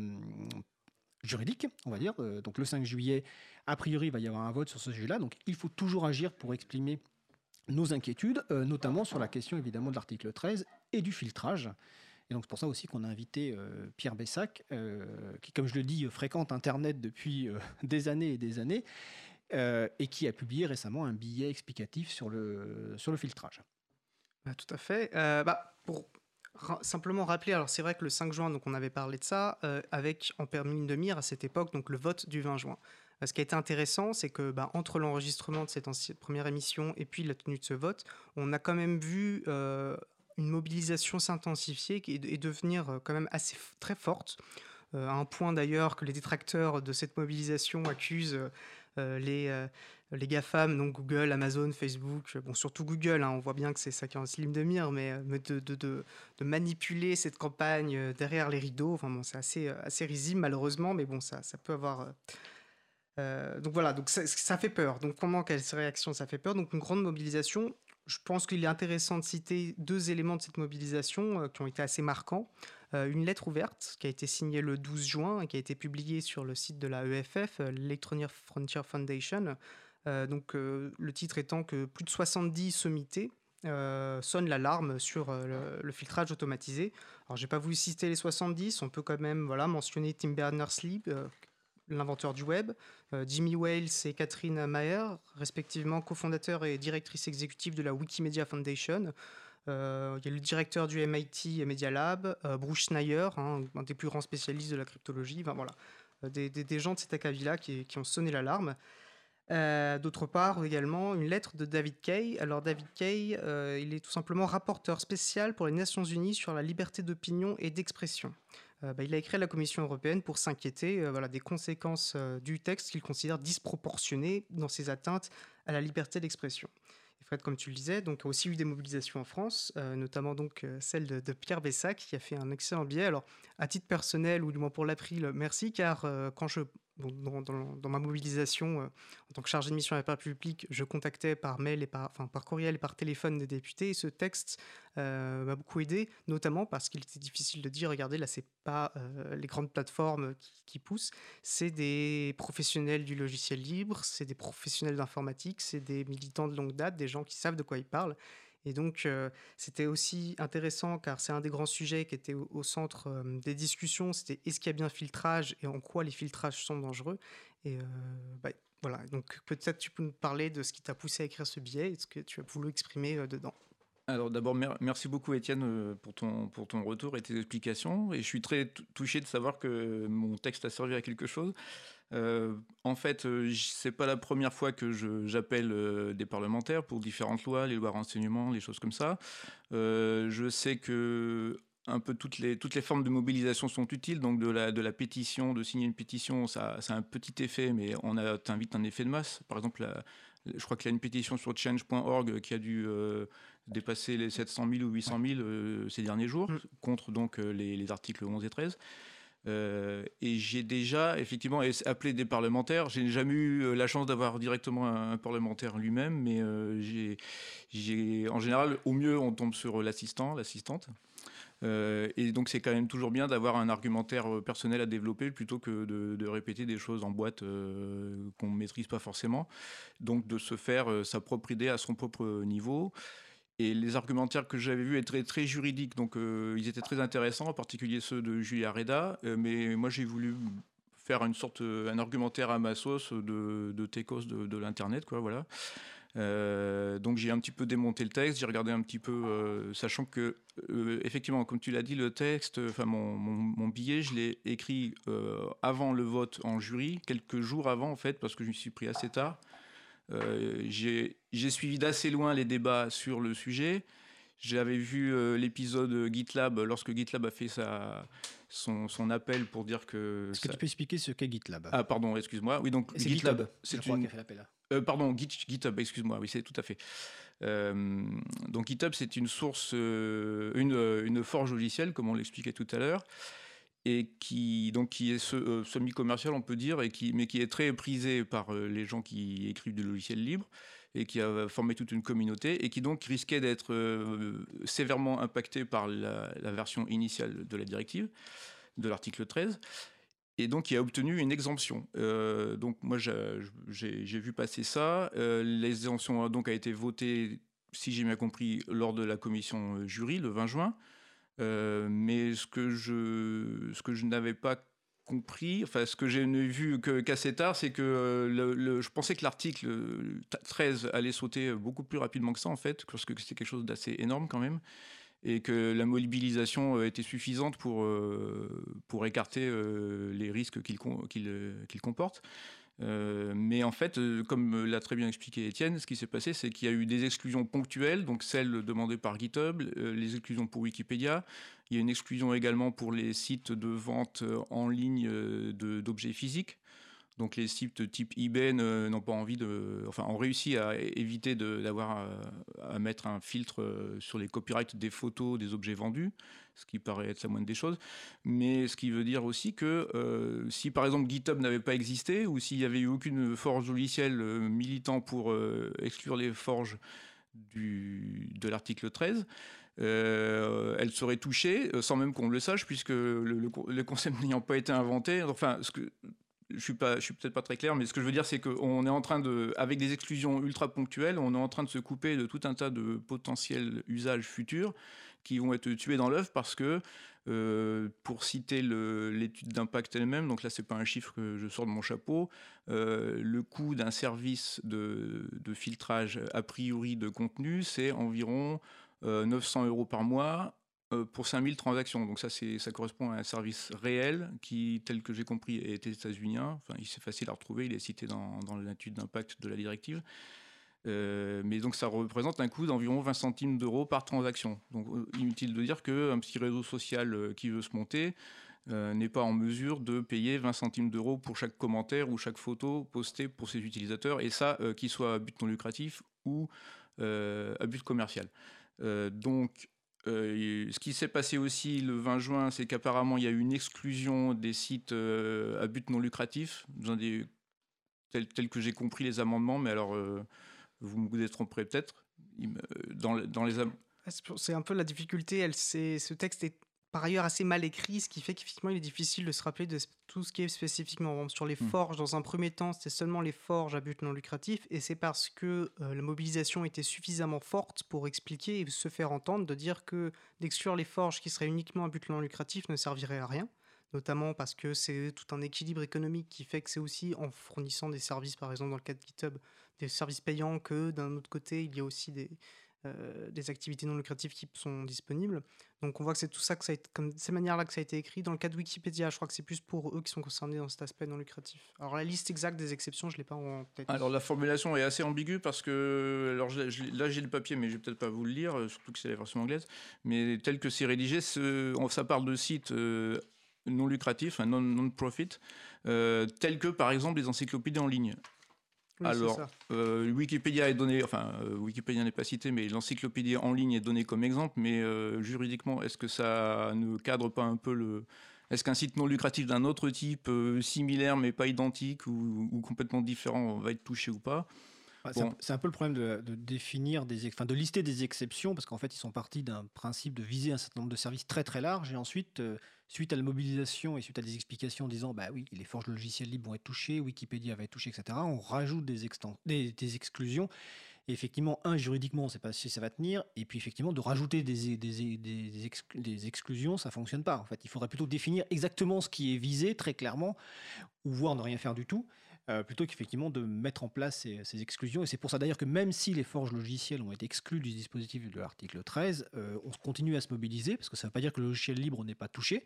juridique, on va dire. Donc le 5 juillet, a priori, il va y avoir un vote sur ce sujet-là. Donc il faut toujours agir pour exprimer nos inquiétudes, euh, notamment sur la question évidemment de l'article 13 et du filtrage. Et donc c'est pour ça aussi qu'on a invité euh, Pierre Bessac, qui, comme je le dis, fréquente Internet depuis des années et des années, et qui a publié récemment un billet explicatif sur le, sur le filtrage. Bah, tout à fait. bah, pour simplement rappeler, alors c'est vrai que le 5 juin, donc on avait parlé de ça, euh, avec en permis de mire à cette époque, donc le vote du 20 juin. Euh, ce qui a été intéressant, c'est que bah, entre l'enregistrement de cette première émission et puis la tenue de ce vote, on a quand même vu euh, une mobilisation s'intensifier et, devenir quand même assez très forte. à un point d'ailleurs que les détracteurs de cette mobilisation accusent les, les GAFAM, donc Google, Amazon, Facebook, bon, surtout Google, hein, on voit bien que c'est ça qui est en slim de mire, mais, euh, de, de, manipuler cette campagne euh, derrière les rideaux, enfin, bon, c'est assez, euh, assez risible malheureusement, mais bon, ça, ça peut avoir... donc voilà, donc ça, fait peur. Donc comment, quelle réaction ça fait peur? Donc une grande mobilisation. Je pense qu'il est intéressant de citer deux éléments de cette mobilisation qui ont été assez marquants. une lettre ouverte qui a été signée le 12 juin et qui a été publiée sur le site de la EFF, l'Electronic Frontier Foundation, euh, donc, euh, le titre étant que plus de 70 sommités euh, sonnent l'alarme sur le, filtrage automatisé. Alors, j'ai pas voulu citer les 70, on peut quand même voilà, mentionner Tim Berners-Lee, l'inventeur du web, Jimmy Wales et Catherine Maher, respectivement cofondateurs et directrice exécutive de la Wikimedia Foundation. Il y a le directeur du MIT Media Lab, Bruce Schneier, hein, un des plus grands spécialistes de la cryptologie. Enfin, voilà, des, gens de cet acabit-là qui, ont sonné l'alarme. Euh, d'autre part, également, une lettre de David Kay. Alors, David Kay, euh, il est tout simplement rapporteur spécial pour les Nations Unies sur la liberté d'opinion et d'expression. Bah, il a écrit à la Commission européenne pour s'inquiéter voilà, des conséquences du texte qu'il considère disproportionnées dans ses atteintes à la liberté d'expression. Fred, comme tu le disais, donc, a aussi eu des mobilisations en France, notamment donc celle de, Pierre Bessac, qui a fait un excellent billet. Alors, à titre personnel, ou du moins pour l'April, merci, car quand je dans, ma mobilisation euh, en tant que chargé de mission à la publique, je contactais par mail et par, enfin, par courriel et par téléphone des députés. Et ce texte euh, m'a beaucoup aidé, notamment parce qu'il était difficile de dire, regardez, là, c'est pas euh, les grandes plateformes qui, poussent, c'est des professionnels du logiciel libre, c'est des professionnels d'informatique, c'est des militants de longue date, des gens qui savent de quoi ils parlent. Et donc, c'était aussi intéressant car c'est un des grands sujets qui était au, centre des discussions. C'était est-ce qu'il y a bien filtrage et en quoi les filtrages sont dangereux. Et bah, voilà, donc peut-être tu peux nous parler de ce qui t'a poussé à écrire ce billet et ce que tu as voulu exprimer dedans. Alors d'abord, merci beaucoup Étienne pour ton, pour ton retour et tes explications. Et je suis très touché de savoir que mon texte a servi à quelque chose. Euh, en fait, euh, c'est pas la première fois que j'appelle euh, des parlementaires pour différentes lois, les lois renseignement, les choses comme ça. je sais que un peu toutes les, toutes les formes de mobilisation sont utiles, donc de la, de la pétition, de signer une pétition, ça, ça a un petit effet, mais on a vite un effet de masse. Par exemple, je crois qu'il y a une pétition sur change.org qui a dû dépasser les 700 000 ou 800 000 ces derniers jours, mm. contre donc les, les, articles 11 et 13. Euh, et j'ai déjà effectivement appelé des parlementaires. J'ai jamais eu euh, la chance d'avoir directement un, parlementaire lui-même, mais euh, j'ai, en général, au mieux, on tombe sur l'assistant, l'assistante. et donc c'est quand même toujours bien d'avoir un argumentaire personnel à développer plutôt que de, de répéter des choses en boîte qu'on ne maîtrise pas forcément. Donc de se faire sa propre idée à son propre niveau. Et les argumentaires que j'avais vus étaient très juridiques, donc euh, ils étaient très intéressants, en particulier ceux de Julia Reda. Euh, mais moi, j'ai voulu faire une sorte, euh, un argumentaire à ma sauce de, de techos de, l'internet, quoi, voilà. donc j'ai un petit peu démonté le texte, j'ai regardé un petit peu, sachant que effectivement, comme tu l'as dit, le texte, enfin mon, mon, billet, je l'ai écrit avant le vote en jury, quelques jours avant en fait, parce que je me suis pris assez tard. Euh, j'ai suivi d'assez loin les débats sur le sujet. J'avais vu euh, l'épisode GitLab lorsque GitLab a fait sa, son, son, appel pour dire que. Est-ce que tu peux expliquer ce qu'est GitLab? Ah, pardon, excuse-moi. Oui, donc GitLab, c'est une. Fait l'appel, euh, pardon, GitHub, excuse-moi. Oui, c'est tout à fait. donc GitHub, c'est une source, une, une forge logicielle, comme on l'expliquait tout à l'heure et qui donc qui est euh, semi-commercial on peut dire et qui mais qui est très prisé par euh, les gens qui écrivent du logiciel libre et qui a formé toute une communauté et qui donc risquait d'être euh, sévèrement impacté par la, version initiale de la directive de l'article 13 et donc il a obtenu une exemption. donc moi j'ai vu passer ça. L'exemption donc a été votée, si j'ai bien compris, lors de la commission jury le 20 juin. Euh, mais ce que je, ce que je n'avais pas compris, enfin ce que j'ai vu qu'assez tard, c'est que euh, je pensais que l'article 13 allait sauter beaucoup plus rapidement que ça en fait, parce que c'était quelque chose d'assez énorme quand même, et que la mobilisation était suffisante pour, pour écarter les risques qu'il qu'il comporte. Euh, mais en fait, euh, comme l'a très bien expliqué Étienne, ce qui s'est passé, c'est qu'il y a eu des exclusions ponctuelles, donc celles demandées par GitHub, euh, les exclusions pour Wikipédia. Il y a une exclusion également pour les sites de vente en ligne d'objets physiques. Donc les sites type eBay n'ont pas envie de, enfin, ont réussi à éviter d'avoir à, mettre un filtre euh, sur les copyrights des photos des objets vendus, ce qui paraît être la moindre des choses. Mais ce qui veut dire aussi que euh, si par exemple GitHub n'avait pas existé ou s'il n'y avait eu aucune forge logicielle euh, militant pour exclure les forges du, de l'article 13, elle serait touchée sans même qu'on le sache, puisque le, le concept n'ayant pas été inventé. Enfin, ce que, je suis pas, je suis peut-être pas très clair, mais ce que je veux dire, c'est qu'on est en train de, avec des exclusions ultra ponctuelles, on est en train de se couper de tout un tas de potentiels usages futurs qui vont être tués dans l'œuf parce que, euh, pour citer l'étude d'impact elle-même, donc là c'est pas un chiffre que je sors de mon chapeau, euh, le coût d'un service de, filtrage a priori de contenu, c'est environ 900 euh, euros par mois pour 5000 transactions. Donc ça, ça correspond à un service réel qui, tel que j'ai compris, est états-unien. Enfin, c'est facile à retrouver, il est cité dans l'étude d'impact de la directive. Euh, mais donc ça représente un coût d'environ 20 centimes d'euros par transaction. Donc euh, inutile de dire qu'un petit réseau social qui veut se monter n'est pas en mesure de payer 20 centimes d'euros pour chaque commentaire ou chaque photo postée pour ses utilisateurs, et ça, qu'il soit à but non lucratif ou à but commercial. donc, ce qui s'est passé aussi le 20 juin, c'est qu'apparemment il y a eu une exclusion des sites à but non lucratif, dans des, tel, que j'ai compris les amendements, mais alors vous me vous tromperez peut-être. Dans, dans les c'est un peu la difficulté. Elle, ce texte est par ailleurs assez mal écrit, ce qui fait qu'effectivement il est difficile de se rappeler de tout ce qui est spécifiquement sur les hmm. forges. Dans un premier temps, c'était seulement les forges à but non lucratif, et c'est parce que euh, la mobilisation était suffisamment forte pour expliquer et se faire entendre de dire que d'exclure les forges qui seraient uniquement à but non lucratif ne servirait à rien notamment parce que c'est tout un équilibre économique qui fait que c'est aussi en fournissant des services, par exemple dans le cas de GitHub, des services payants, que d'un autre côté, il y a aussi des, euh, des activités non lucratives qui sont disponibles. Donc on voit que c'est tout ça, que ça comme ces manières-là que ça a été écrit. Dans le cas de Wikipédia, je crois que c'est plus pour eux qui sont concernés dans cet aspect non lucratif. Alors la liste exacte des exceptions, je ne l'ai pas en tête. Alors la formulation est assez ambiguë parce que, alors là j'ai le papier, mais je vais peut-être pas vous le lire, euh, surtout que c'est la version anglaise. Mais tel que c'est rédigé, ça parle de sites euh, non lucratifs, non-profit, tels que par exemple les encyclopédies en ligne. Alors, euh, Wikipédia est donné, enfin, euh, Wikipédia n'est pas cité, mais l'encyclopédie en ligne est donnée comme exemple. Mais euh, juridiquement, est-ce que ça ne cadre pas un peu le. Est-ce qu'un site non lucratif d'un autre type, similaire mais pas identique ou, complètement différent, va être touché ou pas? C'est un, peu le problème de, définir des, enfin, de lister des exceptions, parce qu'en fait, ils sont partis d'un principe de viser un certain nombre de services très très large, et ensuite suite à la mobilisation et suite à des explications disant bah oui, les forges de logiciels libres vont être touchées, Wikipédia va être touchée, etc., on rajoute des, des, exclusions. Et effectivement, un, juridiquement, on ne sait pas si ça va tenir. Et puis, effectivement, de rajouter des, des, exclusions, ça ne fonctionne pas. En fait, il faudrait plutôt définir exactement ce qui est visé très clairement, ou voire ne rien faire du tout. Euh, plutôt qu'effectivement de mettre en place ces, exclusions. Et c'est pour ça d'ailleurs que même si les forges logicielles ont été exclues du dispositif de l'article 13, euh, on continue à se mobiliser, parce que ça ne veut pas dire que le logiciel libre n'est pas touché.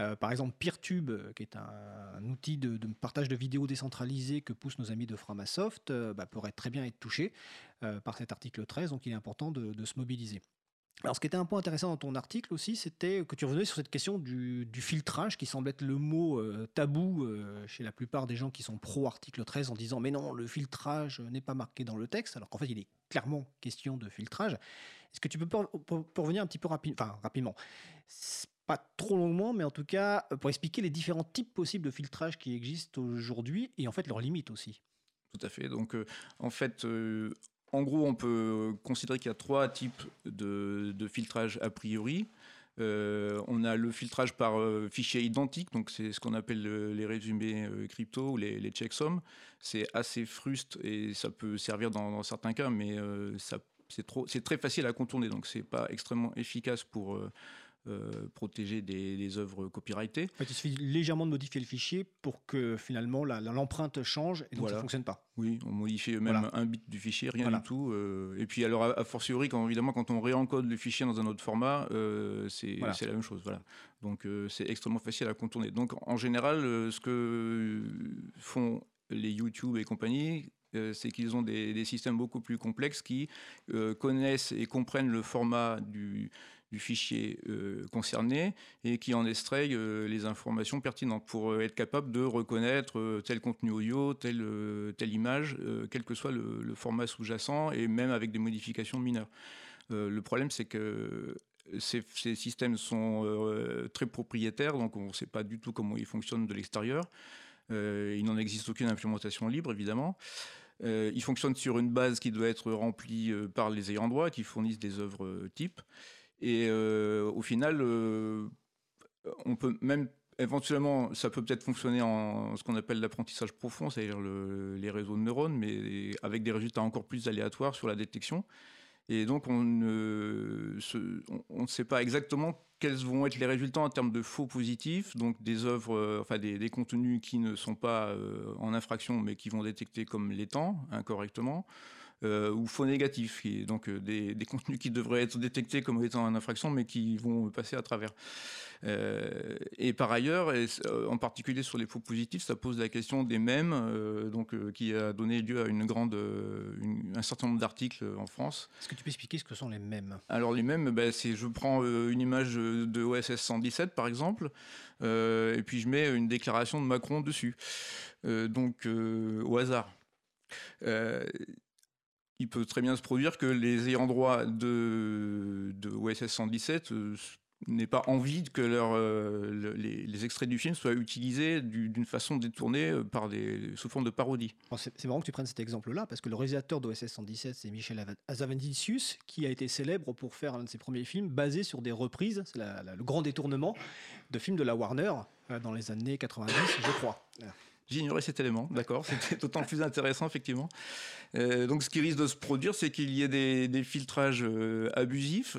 Euh, par exemple, Peertube, qui est un, outil de, partage de vidéos décentralisé que poussent nos amis de Framasoft, bah, pourrait très bien être touché par cet article 13, donc il est important de se mobiliser. Alors, ce qui était un point intéressant dans ton article aussi, c'était que tu revenais sur cette question du, filtrage, qui semble être le mot euh, tabou euh, chez la plupart des gens qui sont pro-article 13, en disant Mais non, le filtrage n'est pas marqué dans le texte, alors qu'en fait, il est clairement question de filtrage. Est-ce que tu peux pour, revenir un petit peu enfin, rapidement pas trop longuement, mais en tout cas, pour expliquer les différents types possibles de filtrage qui existent aujourd'hui et en fait leurs limites aussi. Tout à fait. Donc, euh, en fait, en gros, on peut considérer qu'il y a trois types de, filtrage a priori. Euh, on a le filtrage par euh, fichier identique, donc c'est ce qu'on appelle les résumés euh, crypto ou les, checksums. C'est assez fruste et ça peut servir dans, certains cas, mais c'est très facile à contourner, donc c'est pas extrêmement efficace pour euh, protéger des, œuvres copyrightées. il suffit légèrement de modifier le fichier pour que finalement l'empreinte change et donc ça ne fonctionne pas. Oui, on modifie même un bit du fichier, rien du tout. Euh, et puis alors, a, fortiori, quand, évidemment, quand on réencode le fichier dans un autre format, euh, c'est la même chose. Voilà. Donc c'est extrêmement facile à contourner. Donc en général, ce que font les YouTube et compagnie, c'est qu'ils ont des, des, systèmes beaucoup plus complexes qui connaissent et comprennent le format du, du fichier euh, concerné et qui en extrait euh, les informations pertinentes pour euh, être capable de reconnaître tel contenu audio, telle, telle image, quel que soit le, format sous-jacent et même avec des modifications mineures. le problème, c'est que ces, systèmes sont très propriétaires, donc on ne sait pas du tout comment ils fonctionnent de l'extérieur. il n'en existe aucune implémentation libre, évidemment. ils fonctionnent sur une base qui doit être remplie par les ayants droit, qui fournissent des œuvres types. Et euh, au final, euh, on peut même éventuellement, ça peut peut-être fonctionner en ce qu'on appelle l'apprentissage profond, c'est-à-dire les réseaux de neurones, mais avec des résultats encore plus aléatoires sur la détection. Et donc, on ne, on, ne sait pas exactement quels vont être les résultats en termes de faux positifs, donc des œuvres, euh, enfin des, contenus qui ne sont pas en infraction, mais qui vont détecter comme l'étant incorrectement. Ou faux négatifs, donc des, des, contenus qui devraient être détectés comme étant une infraction, mais qui vont passer à travers. Euh, et par ailleurs, et euh, en particulier sur les faux positifs, ça pose la question des mèmes, euh, donc, qui a donné lieu à une grande, un certain nombre d'articles en France. Est-ce que tu peux expliquer ce que sont les mèmes? Alors les mèmes, ben, c'est je prends une image de OSS 117 par exemple, et puis je mets une déclaration de Macron dessus, donc au hasard. Il peut très bien se produire que les ayants droit de, OSS 117 n'aient pas envie que leur, euh, les, extraits du film soient utilisés d'une façon détournée euh, par des, sous forme de parodie. C'est marrant que tu prennes cet exemple-là, parce que le réalisateur d'OSS 117, c'est Michel Azavendicius, qui a été célèbre pour faire un de ses premiers films basés sur des reprises, c'est le grand détournement, de films de la Warner euh, dans les années 90, je crois. J'ignorais cet élément, d'accord. C'était d'autant plus intéressant, effectivement. Euh, donc, ce qui risque de se produire, c'est qu'il y ait des, filtrages euh, abusifs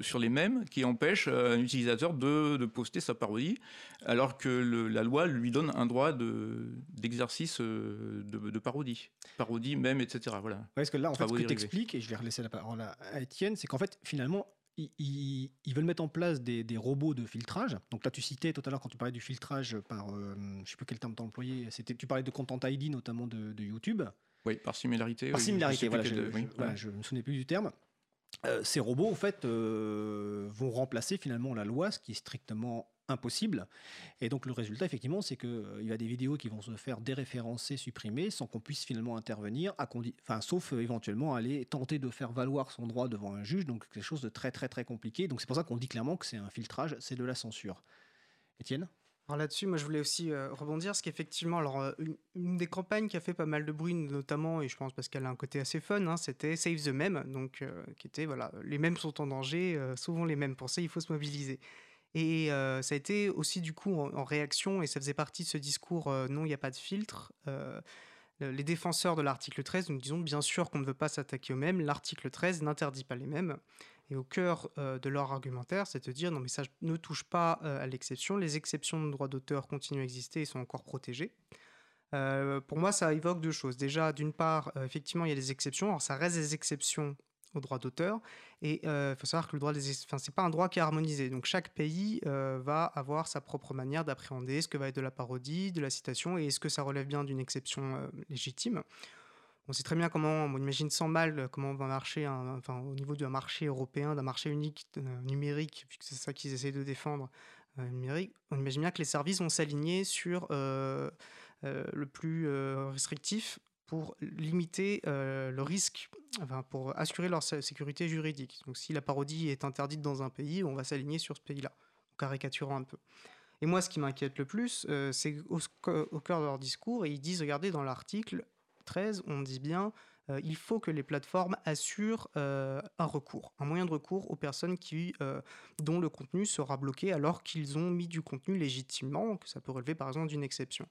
sur les mêmes qui empêchent un utilisateur de, poster sa parodie, alors que la loi lui donne un droit d'exercice euh, de, parodie. Parodie, même, etc. Voilà. parce que là, en fait, ce que tu expliques, et je vais relaisser la parole à Étienne, c'est qu'en fait, finalement, ils, veulent mettre en place des, robots de filtrage. Donc là, tu citais tout à l'heure quand tu parlais du filtrage par, euh, je ne sais plus quel terme tu employé, c'était, tu parlais de Content ID notamment de, YouTube. Oui, par similarité. Par similarité, voilà, je, ne me souvenais plus du terme. Euh, ces robots, en fait, euh, vont remplacer finalement la loi, ce qui est strictement impossible. Et donc le résultat, effectivement, c'est qu'il euh, y a des vidéos qui vont se faire déréférencer, supprimer, sans qu'on puisse finalement intervenir, enfin, sauf euh, éventuellement aller tenter de faire valoir son droit devant un juge, donc quelque chose de très très très compliqué. Donc c'est pour ça qu'on dit clairement que c'est un filtrage, c'est de la censure. Étienne? Alors là-dessus, moi je voulais aussi euh, rebondir, parce qu'effectivement, alors une, des campagnes qui a fait pas mal de bruit, notamment, et je pense parce qu'elle a un côté assez fun, hein, c'était Save the Meme, donc qui était voilà, les mêmes sont en danger, souvent les mêmes. Ça, il faut se mobiliser. Et ça a été aussi du coup en, réaction, et ça faisait partie de ce discours non, il n'y a pas de filtre. les défenseurs de l'article 13 nous disons bien sûr qu'on ne veut pas s'attaquer aux mêmes, l'article 13 n'interdit pas les mêmes. Et au cœur de leur argumentaire, c'est de dire non mais ça ne touche pas à l'exception, les exceptions de droit d'auteur continuent à exister et sont encore protégées. pour moi, ça évoque deux choses. Déjà, d'une part, effectivement, il y a des exceptions. Alors, ça reste des exceptions au droit d'auteur. Et il euh, faut savoir que le droit des, enfin, c'est pas un droit qui est harmonisé. Donc chaque pays euh, va avoir sa propre manière d'appréhender ce que va être de la parodie, de la citation, et est-ce que ça relève bien d'une exception euh, légitime. On sait très bien comment, on imagine sans mal comment va marcher, enfin, au niveau d'un marché européen, d'un marché unique numérique, puisque c'est ça qu'ils essayent de défendre, numérique. On imagine bien que les services vont s'aligner sur le plus restrictif pour limiter euh, le risque, pour assurer leur sécurité juridique. Donc si la parodie est interdite dans un pays, on va s'aligner sur ce pays-là, en caricaturant un peu. Et moi, ce qui m'inquiète le plus, euh, c'est au, au, cœur de leur discours, et ils disent, regardez, dans l'article 13, on dit bien, euh, il faut que les plateformes assurent un recours, un moyen de recours aux personnes qui, dont le contenu sera bloqué alors qu'ils ont mis du contenu légitimement, que ça peut relever par exemple d'une exception.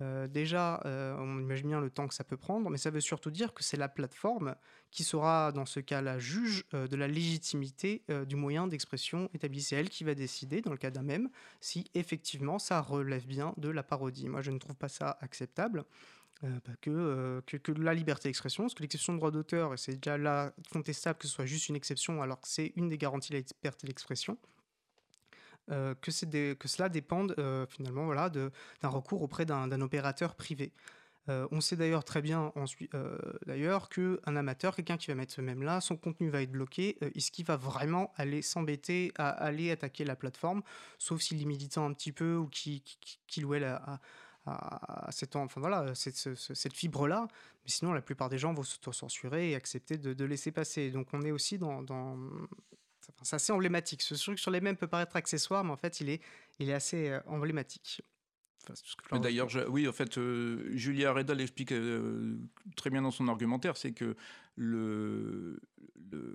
Euh, déjà, euh, on imagine bien le temps que ça peut prendre, mais ça veut surtout dire que c'est la plateforme qui sera, dans ce cas-là, juge euh, de la légitimité du moyen d'expression établi. C'est elle qui va décider, dans le cas d'un même, si effectivement ça relève bien de la parodie. Moi, je ne trouve pas ça acceptable. que, que, que, la liberté d'expression, parce que l'exception de droit d'auteur, c'est déjà là contestable que ce soit juste une exception, alors que c'est une des garanties de la liberté d'expression. Euh, que, cela dépende euh, finalement voilà, d'un recours auprès d'un opérateur privé. Euh, on sait d'ailleurs très bien d'ailleurs qu'un amateur, quelqu'un qui va mettre ce même-là, son contenu va être bloqué. Est-ce qu'il va vraiment aller s'embêter à aller attaquer la plateforme, sauf s'il est militant un petit peu ou qu'il qui, ou elle a, cette, fibre-là. Mais sinon, la plupart des gens vont s'auto-censurer et accepter de, laisser passer. Donc on est aussi dans c'est assez emblématique. Ce truc sur les mêmes peut paraître accessoire, mais en fait, il est, il est assez euh, emblématique. D'ailleurs, oui, en fait, euh, Julia Reda l'explique euh, très bien dans son argumentaire, c'est que le, le,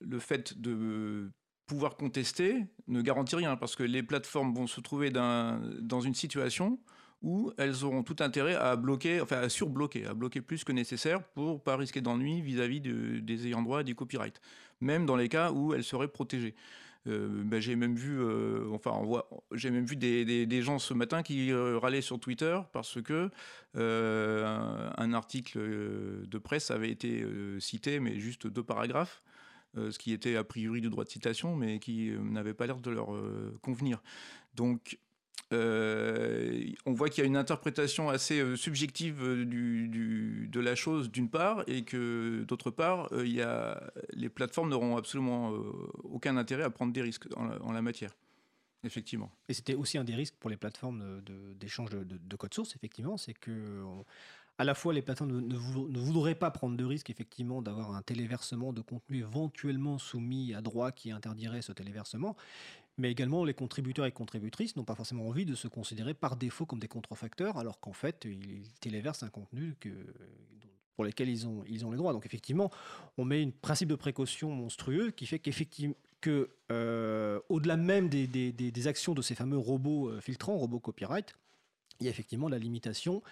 le, fait de pouvoir contester ne garantit rien, parce que les plateformes vont se trouver dans une situation où elles auront tout intérêt à bloquer, enfin à surbloquer, à bloquer plus que nécessaire pour pas risquer d'ennui vis-à-vis des ayants droit et du copyright, même dans les cas où elles seraient protégées. bah, j'ai même vu, enfin, j'ai même vu des, des, gens ce matin qui râlaient sur Twitter parce que un, article de presse avait été cité, mais juste deux paragraphes. ce qui était a priori du droit de citation, mais qui n'avait pas l'air de leur convenir. Donc, euh, on voit qu'il y a une interprétation assez euh, subjective euh, de la chose d'une part, et que d'autre part, les plateformes n'auront absolument aucun intérêt à prendre des risques en la, matière. Effectivement. Et c'était aussi un des risques pour les plateformes d'échange de, de, code source, effectivement, c'est que à la fois les plateformes ne, ne, voudraient pas prendre de risque, effectivement, d'avoir un téléversement de contenu éventuellement soumis à droit qui interdirait ce téléversement, mais également les contributeurs et contributrices n'ont pas forcément envie de se considérer par défaut comme des contrefacteurs, alors qu'en fait, ils téléversent un contenu pour lequel ils ont, ils ont les droits. Donc effectivement, on met un principe de précaution monstrueux qui fait qu'effectivement, que, euh, au-delà même des, des, des, actions de ces fameux robots euh, filtrants, robots copyright, il y a effectivement la limitation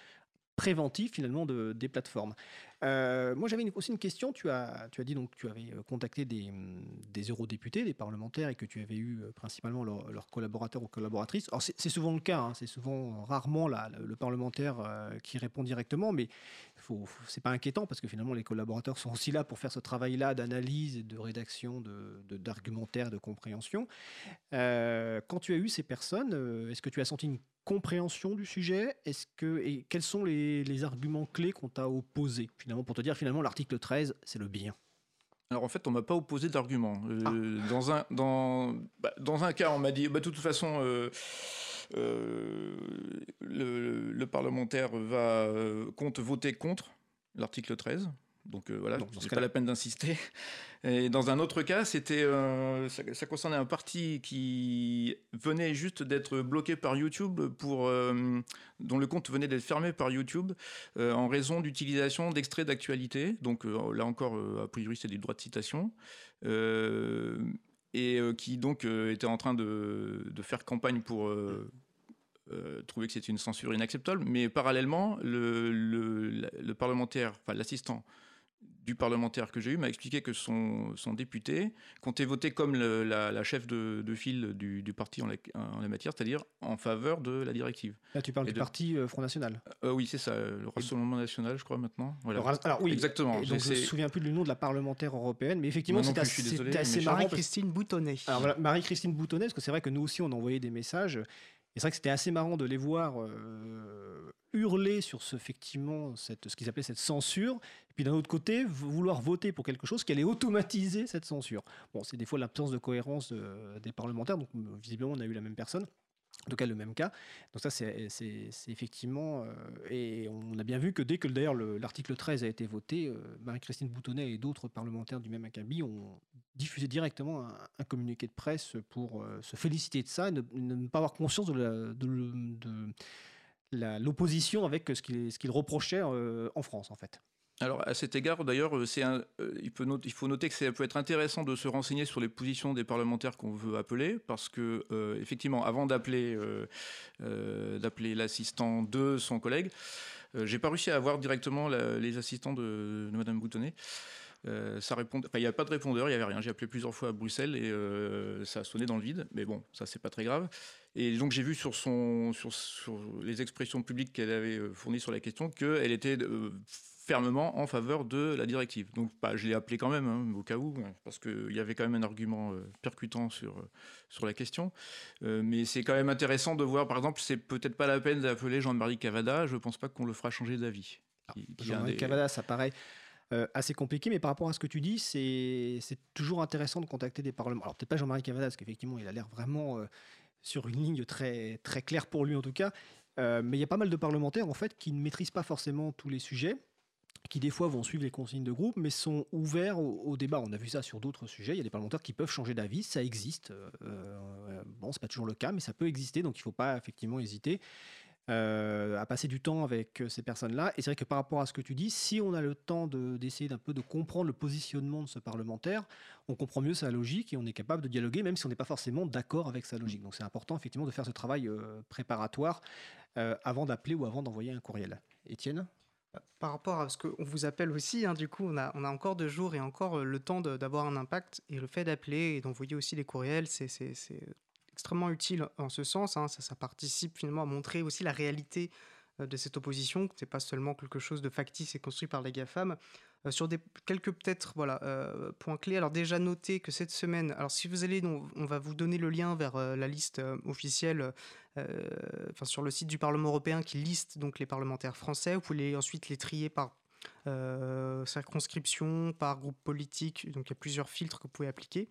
préventive finalement de, des plateformes. Euh, moi, j'avais aussi une question. Tu as, tu as dit donc que tu avais euh, contacté des, mm, des eurodéputés, des parlementaires, et que tu avais eu euh, principalement leurs collaborateurs ou collaboratrices. Alors, c'est souvent le cas. Hein. c'est souvent rarement là, le, parlementaire qui répond directement, mais ce n'est pas inquiétant parce que finalement, les collaborateurs sont aussi là pour faire ce travail-là d'analyse et de rédaction d'argumentaire, de, de, compréhension. quand tu as eu ces personnes, est-ce que tu as senti une compréhension du sujet? Est-ce que et quels sont les, les arguments clés qu'on t'a opposés finalement pour te dire finalement l'article 13 c'est le bien? Alors en fait, on m'a pas opposé d'argument. Euh, ah. Dans un dans bah, dans un cas, on m'a dit bah, de toute façon euh, euh, le, le, parlementaire va compte voter contre l'article 13. Donc voilà, c'est pas la peine d'insister. Et dans un autre cas, c'était euh, ça, concernait un parti qui venait juste d'être bloqué par YouTube pour euh, dont le compte venait d'être fermé par YouTube euh, en raison d'utilisation d'extraits d'actualité. Donc là encore, a priori, c'est des droits de citation. Et qui donc était en train de, faire campagne pour trouver que c'était une censure inacceptable, mais parallèlement, le, le, le parlementaire, enfin l'assistant du parlementaire que j'ai eu m'a expliqué que son, son, député comptait voter comme la, chef de, file du, parti en la, matière, c'est-à-dire en faveur de la directive. Là, tu parles du parti euh, Front National euh, Oui, c'est ça, le Rassemblement National, je crois, maintenant. Voilà. Alors, oui, exactement. donc, je ne me souviens plus du nom de la parlementaire européenne, mais effectivement, c'était assez, assez. Marie-Christine Boutonnet. Alors, voilà, Marie-Christine Boutonnet, parce que c'est vrai que nous aussi, on a envoyé des messages c'est vrai que c'était assez marrant de les voir euh, hurler sur ce, effectivement cette, ce qu'ils appelaient cette censure, et puis d'un autre côté, vouloir voter pour quelque chose qui allait automatiser cette censure. Bon, c'est des fois l'absence de cohérence des parlementaires, donc visiblement on a eu la même personne. En tout cas, le même cas. Donc ça, c'est effectivement... Euh, et on a bien vu que dès que d'ailleurs l'article 13 a été voté, euh, Marie-Christine Boutonnet et d'autres parlementaires du même acabit ont diffusé directement un, communiqué de presse pour euh, se féliciter de ça et ne, pas avoir conscience de l'opposition avec ce qu'ils reprochaient en France, en fait. Alors à cet égard, d'ailleurs, euh, euh, il, faut noter que ça peut être intéressant de se renseigner sur les positions des parlementaires qu'on veut appeler, parce que euh, effectivement, avant d'appeler l'assistant de son collègue, j'ai pas réussi à avoir directement les assistants de, de Madame Boutonnet. il n'y a pas de répondeur, il n'y avait rien. J'ai appelé plusieurs fois à Bruxelles et ça a sonné dans le vide, mais bon, ça c'est pas très grave. Et donc j'ai vu sur les expressions publiques qu'elle avait fournies sur la question qu'elle était fermement en faveur de la directive. Donc bah, je l'ai appelé quand même, hein, au cas où, parce qu'il y avait quand même un argument euh, percutant sur, euh, sur la question. Euh, mais c'est quand même intéressant de voir, par exemple, c'est peut-être pas la peine d'appeler Jean-Marie Cavada, je ne pense pas qu'on le fera changer d'avis. Ah, Jean-Marie Cavada, ça paraît assez compliqué, mais par rapport à ce que tu dis, c'est toujours intéressant de contacter des parlements. Alors peut-être pas Jean-Marie Cavada, parce qu'effectivement, il a l'air vraiment sur une ligne très, très claire pour lui en tout cas. mais il y a pas mal de parlementaires en fait qui ne maîtrisent pas forcément tous les sujets qui des fois vont suivre les consignes de groupe, mais sont ouverts au, débat. On a vu ça sur d'autres sujets. Il y a des parlementaires qui peuvent changer d'avis, ça existe. Euh, euh, bon, c'est pas toujours le cas, mais ça peut exister, donc il ne faut pas effectivement hésiter euh, à passer du temps avec ces personnes-là. Et c'est vrai que par rapport à ce que tu dis, si on a le temps d'essayer d'un peu de comprendre le positionnement de ce parlementaire, on comprend mieux sa logique et on est capable de dialoguer, même si on n'est pas forcément d'accord avec sa logique. Donc c'est important effectivement de faire ce travail préparatoire avant d'appeler ou avant d'envoyer un courriel. Étienne? Par rapport à ce qu'on vous appelle aussi, hein, du coup, on a, encore deux jours et encore le temps d'avoir un impact. Et le fait d'appeler et d'envoyer aussi les courriels, c'est extrêmement utile en ce sens. Hein. ça, participe finalement à montrer aussi la réalité de cette opposition, que ce n'est pas seulement quelque chose de factice et construit par les GAFAM. Euh, sur quelques peut-être voilà, euh, points clés. Alors déjà notez que cette semaine, alors si vous allez, on, on va vous donner le lien vers euh, la liste officielle enfin, sur le site du Parlement européen qui liste donc les parlementaires français. Vous pouvez ensuite les trier par circonscription, par groupe politique. Donc il y a plusieurs filtres que vous pouvez appliquer.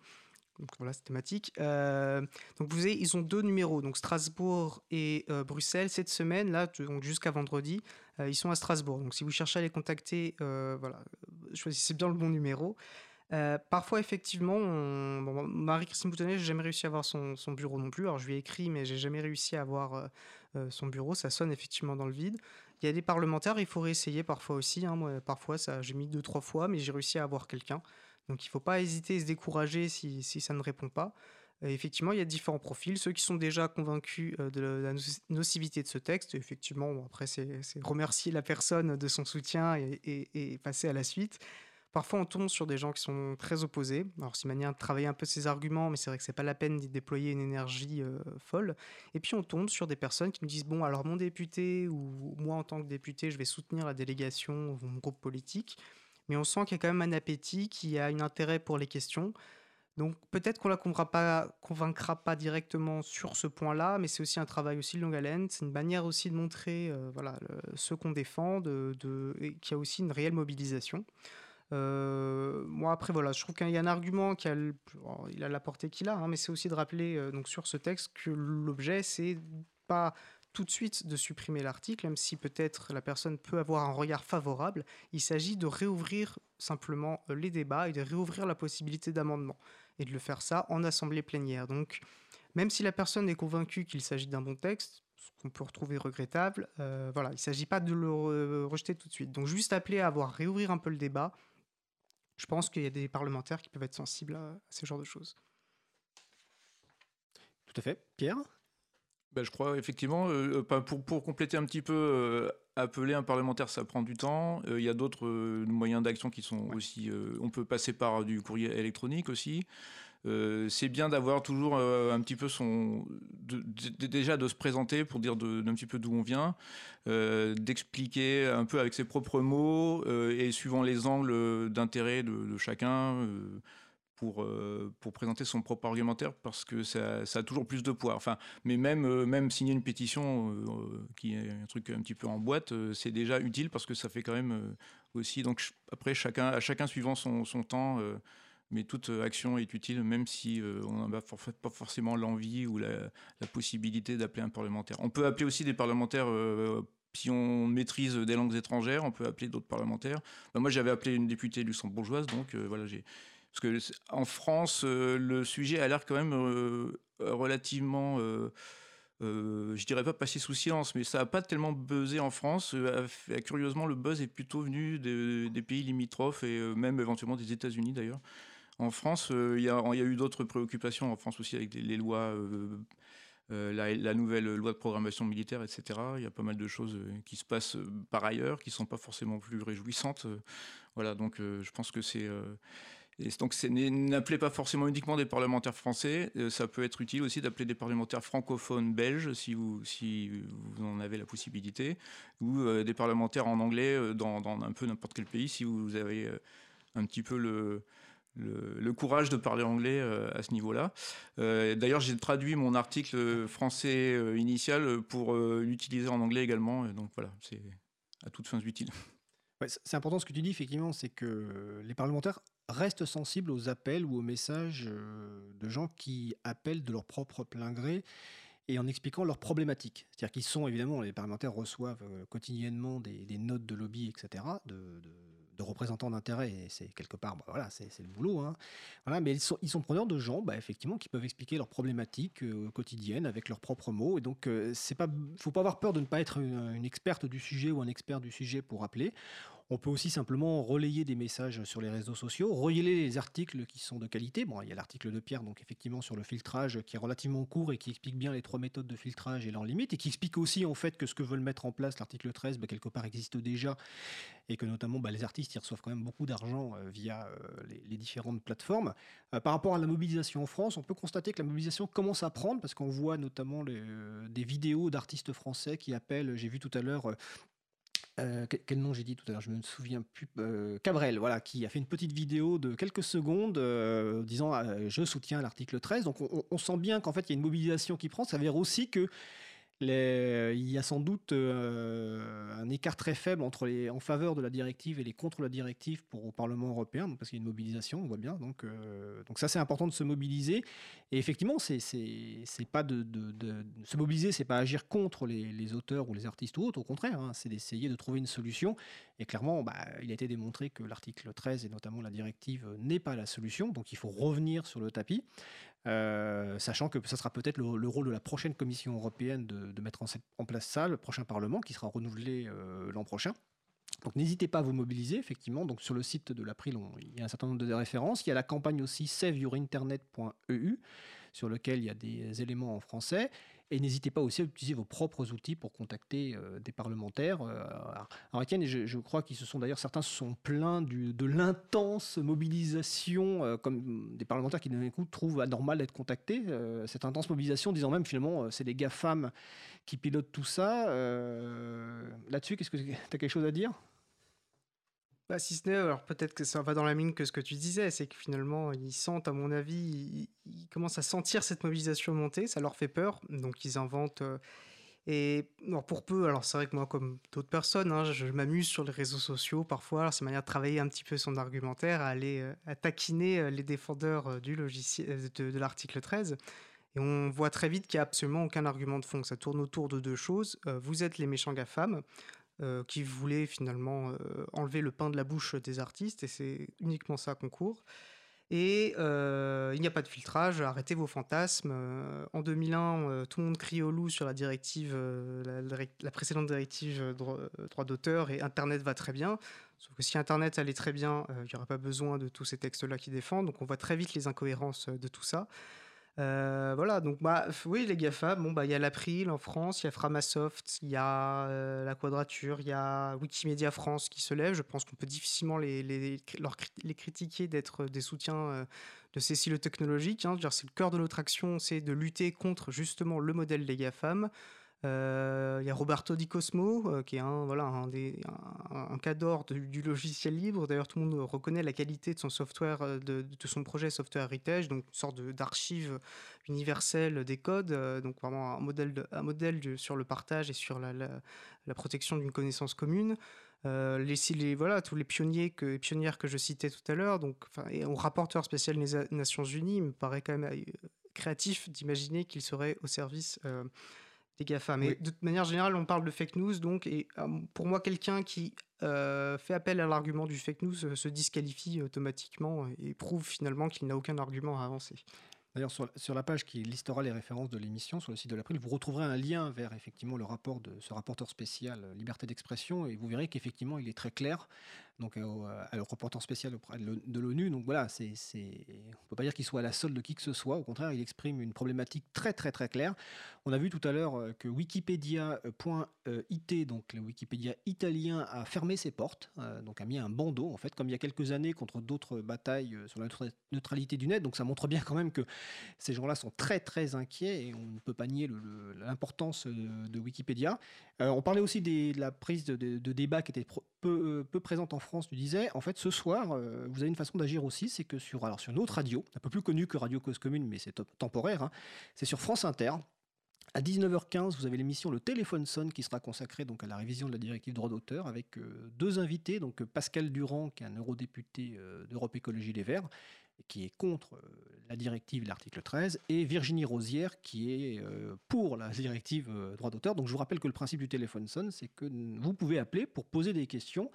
Donc voilà, c'est thématique. donc vous avez, ils ont deux numéros, donc Strasbourg et Bruxelles cette semaine, là, jusqu'à vendredi. Euh, ils sont à Strasbourg. Donc si vous cherchez à les contacter, euh, voilà, choisissez bien le bon numéro. Euh, parfois, effectivement, Marie-Christine Boutonnet, j'ai jamais réussi à avoir son, bureau non plus. Alors, je lui ai écrit, mais j'ai jamais réussi à avoir son bureau. Ça sonne effectivement dans le vide. Il y a des parlementaires, il faut réessayer parfois aussi. Hein. Parfois, ça, j'ai mis deux, trois fois, mais j'ai réussi à avoir quelqu'un. Donc, il ne faut pas hésiter et se décourager si, ça ne répond pas effectivement, il y a différents profils. Ceux qui sont déjà convaincus euh, de la nocivité de ce texte, effectivement, après, c'est remercier la personne de son soutien et, passer à la suite. Parfois, on tombe sur des gens qui sont très opposés. Alors, c'est une manière de travailler un peu ces arguments, mais c'est vrai que c'est pas la peine d'y déployer une énergie euh, folle. Et puis, on tombe sur des personnes qui nous disent Bon, alors, mon député, ou moi, en tant que député, je vais soutenir la délégation ou mon groupe politique. Mais on sent qu'il y a quand même un appétit, qu'il y a un intérêt pour les questions. Donc peut-être qu'on la convaincra pas, directement sur ce point-là, mais c'est aussi un travail aussi de longue haleine. C'est une manière aussi de montrer euh, voilà, ce qu'on défend, de, qu'il y a aussi une réelle mobilisation. Euh, moi après voilà, je trouve qu'il y a un argument qui a, a la portée qu'il a, hein, mais c'est aussi de rappeler euh, donc sur ce texte que l'objet c'est pas tout de suite de supprimer l'article, même si peut-être la personne peut avoir un regard favorable. Il s'agit de réouvrir simplement les débats et de réouvrir la possibilité d'amendement et de le faire ça en assemblée plénière. Donc, même si la personne est convaincue qu'il s'agit d'un bon texte, ce qu'on peut retrouver regrettable, euh, voilà, il ne s'agit pas de le rejeter tout de suite. Donc, juste appeler à avoir réouvrir un peu le débat. Je pense qu'il y a des parlementaires qui peuvent être sensibles à, ce genre de choses. Tout à fait. Pierre? Ben, je crois effectivement, euh, euh, pour, pour, compléter un petit peu, appeler un parlementaire, ça prend du temps. Il y a d'autres moyens d'action qui sont aussi. on peut passer par du courrier électronique aussi. c'est bien d'avoir toujours un petit peu son. déjà de se présenter pour dire d'un petit peu d'où on vient, d'expliquer un peu avec ses propres mots et suivant les angles d'intérêt de, de, chacun pour, euh, pour présenter son propre argumentaire parce que ça, a toujours plus de poids. Enfin, mais même, euh, signer une pétition euh, qui est un truc un petit peu en boîte, c'est déjà utile parce que ça fait quand même aussi. Donc après, chacun, à chacun suivant son, temps, mais toute action est utile, même si on n'a pas forcément l'envie ou la, possibilité d'appeler un parlementaire. On peut appeler aussi des parlementaires si on maîtrise des langues étrangères, on peut appeler d'autres parlementaires. Ben, moi, j'avais appelé une députée luxembourgeoise, donc voilà, j'ai parce que en France, euh, le sujet a l'air quand même euh, relativement, euh, je dirais pas passé sous silence, mais ça n'a pas tellement buzzé en France. curieusement, le buzz est plutôt venu des pays limitrophes et même éventuellement des États-Unis d'ailleurs. En France, il y, a eu d'autres préoccupations en France aussi avec les lois. La, la, nouvelle loi de programmation militaire, etc. Il y a pas mal de choses qui se passent par ailleurs, qui ne sont pas forcément plus réjouissantes. Voilà, donc je pense que c'est et donc, n'appelez pas forcément uniquement des parlementaires français. Euh, ça peut être utile aussi d'appeler des parlementaires francophones belges, si vous, en avez la possibilité, ou euh, des parlementaires en anglais euh, dans, un peu n'importe quel pays, si vous avez un petit peu le, courage de parler anglais à ce niveau-là. D'ailleurs, j'ai traduit mon article français initial pour l'utiliser en anglais également. Donc voilà, c'est à toutes fins utiles. c'est important ce que tu dis, effectivement, c'est que les parlementaires restent sensibles aux appels ou aux messages euh, de gens qui appellent de leur propre plein gré et en expliquant leurs problématiques. C'est-à-dire qu'ils sont, évidemment, les parlementaires reçoivent euh, quotidiennement des, notes de lobby, etc., de, représentants d'intérêt, et c'est quelque part, bah, voilà, c'est le boulot. Hein. Voilà, mais ils sont, preneurs de gens, bah, effectivement, qui peuvent expliquer leurs problématiques euh, quotidiennes avec leurs propres mots. Et donc, il c'est pas, faut pas avoir peur de ne pas être une, une, experte du sujet ou un expert du sujet pour appeler On peut aussi simplement relayer des messages sur les réseaux sociaux, relayer les articles qui sont de qualité. Bon, il y a l'article de Pierre, donc effectivement sur le filtrage, qui est relativement court et qui explique bien les trois méthodes de filtrage et leurs limites, et qui explique aussi en fait que ce que veulent mettre en place l'article 13, bah, quelque part existe déjà, et que notamment bah, les artistes ils reçoivent quand même beaucoup d'argent euh, via euh, les, différentes plateformes. Euh, par rapport à la mobilisation en France, on peut constater que la mobilisation commence à prendre, parce qu'on voit notamment des vidéos d'artistes français qui appellent, j'ai vu tout à l'heure, euh, quel nom j'ai dit tout à l'heure, je me souviens plus. Euh, Cabrel, voilà, qui a fait une petite vidéo de quelques secondes euh, disant je soutiens l'article 13. Donc on, on sent bien qu'en fait il y a une mobilisation qui prend. Ça veut dire aussi que il y a sans doute euh, un écart très faible entre les en faveur de la directive et les contre la directive pour au Parlement européen, parce qu'il y a une mobilisation, on voit bien. Donc, euh, donc ça, c'est important de se mobiliser. Et effectivement, c'est pas de, se mobiliser, c'est pas agir contre les, auteurs ou les artistes ou autres. Au contraire, hein, c'est d'essayer de trouver une solution. Et clairement, bah, il a été démontré que l'article 13 et notamment la directive n'est pas la solution. Donc il faut revenir sur le tapis. Euh, sachant que ça sera peut-être le, rôle de la prochaine Commission européenne de, mettre en, place ça, le prochain Parlement qui sera renouvelé euh, l'an prochain. Donc n'hésitez pas à vous mobiliser, effectivement. Donc sur le site de l'April, il y a un certain nombre de références. Il y a la campagne aussi saveyourinternet.eu sur lequel il y a des éléments en français. Et n'hésitez pas aussi à utiliser vos propres outils pour contacter euh, des parlementaires. Euh, alors Etienne, je, crois qu'ils se sont d'ailleurs, certains se sont plaints de l'intense mobilisation, euh, comme des parlementaires qui d'un coup trouvent anormal d'être contactés. cette intense mobilisation, disant même finalement, c'est les GAFAM qui pilotent tout ça. Là-dessus, qu'est-ce que tu as quelque chose à dire? Bah, si ce n'est, alors peut-être que ça va dans la mine que ce que tu disais, c'est que finalement, ils sentent, à mon avis, ils, commencent à sentir cette mobilisation monter, ça leur fait peur, donc ils inventent. Euh, et alors pour peu, alors c'est vrai que moi, comme d'autres personnes, hein, je, m'amuse sur les réseaux sociaux parfois, c'est une manière de travailler un petit peu son argumentaire, à aller euh, à taquiner euh, les défendeurs du logiciel, de, de l'article 13. Et on voit très vite qu'il n'y a absolument aucun argument de fond. Ça tourne autour de deux choses. vous êtes les méchants GAFAM. Euh, qui voulait finalement euh, enlever le pain de la bouche des artistes, et c'est uniquement ça qu'on court. Et euh, il n'y a pas de filtrage, arrêtez vos fantasmes. en 2001, tout le monde crie au loup sur la directive, la, précédente directive droit, d'auteur, et Internet va très bien. Sauf que si Internet allait très bien, il n'y aurait pas besoin de tous ces textes-là qui défendent. Donc on voit très vite les incohérences de tout ça. Euh, voilà, donc bah, oui, les GAFA, bon, bah, il y a l'April en France, il y a Framasoft, il y a euh, la Quadrature, il y a Wikimedia France qui se lève. Je pense qu'on peut difficilement les, les, les critiquer d'être des soutiens euh, de ces silos technologiques. Hein. C'est le cœur de notre action, c'est de lutter contre justement le modèle des GAFAM. Euh, il y a Roberto Di Cosmo, euh, qui est un, voilà, un, des, d'or du logiciel libre. D'ailleurs, tout le monde reconnaît la qualité de son software, euh, de, son projet Software Heritage, donc une sorte d'archive universelle des codes, donc vraiment un modèle, un modèle sur le partage et sur la, protection d'une connaissance commune. Les, voilà, tous les pionniers que, pionnières que je citais tout à l'heure, et au rapporteur spécial des Nations Unies, il me paraît quand même créatif d'imaginer qu'il serait au service des GAFA. Mais de manière générale, on parle de fake news, donc, et euh, pour moi, quelqu'un qui euh, fait appel à l'argument du fake news euh, se disqualifie automatiquement et prouve finalement qu'il n'a aucun argument à avancer. D'ailleurs, sur, la page qui listera les références de l'émission sur le site de l'April, vous retrouverez un lien vers effectivement le rapport de ce rapporteur spécial liberté d'expression et vous verrez qu'effectivement il est très clair donc euh, le reportant spécial de l'ONU. Donc voilà, c'est, on peut pas dire qu'il soit à la solde de qui que ce soit. Au contraire, il exprime une problématique très très très claire. On a vu tout à l'heure euh, que Wikipedia.it, donc le Wikipédia italien, a fermé ses portes, euh, donc a mis un bandeau en fait, comme il y a quelques années contre d'autres batailles sur la neutralité du net. Donc ça montre bien quand même que ces gens-là sont très très inquiets et on ne peut pas nier l'importance de, Wikipédia. On parlait aussi de la prise de, débat qui était peu, peu présente en France tu disais, en fait, ce soir, euh, vous avez une façon d'agir aussi, c'est que sur, alors, sur une autre radio, un peu plus connue que Radio Cause Commune, mais c'est temporaire, hein, c'est sur France Inter. À 19h15, vous avez l'émission Le téléphone sonne qui sera consacrée donc à la révision de la directive droit d'auteur avec euh, deux invités, donc Pascal Durand qui est un eurodéputé euh, d'Europe Écologie Les Verts qui est contre la directive l'article 13 et Virginie Rosière qui est pour la directive droit d'auteur. Donc je vous rappelle que le principe du téléphone sonne, c'est que vous pouvez appeler pour poser des questions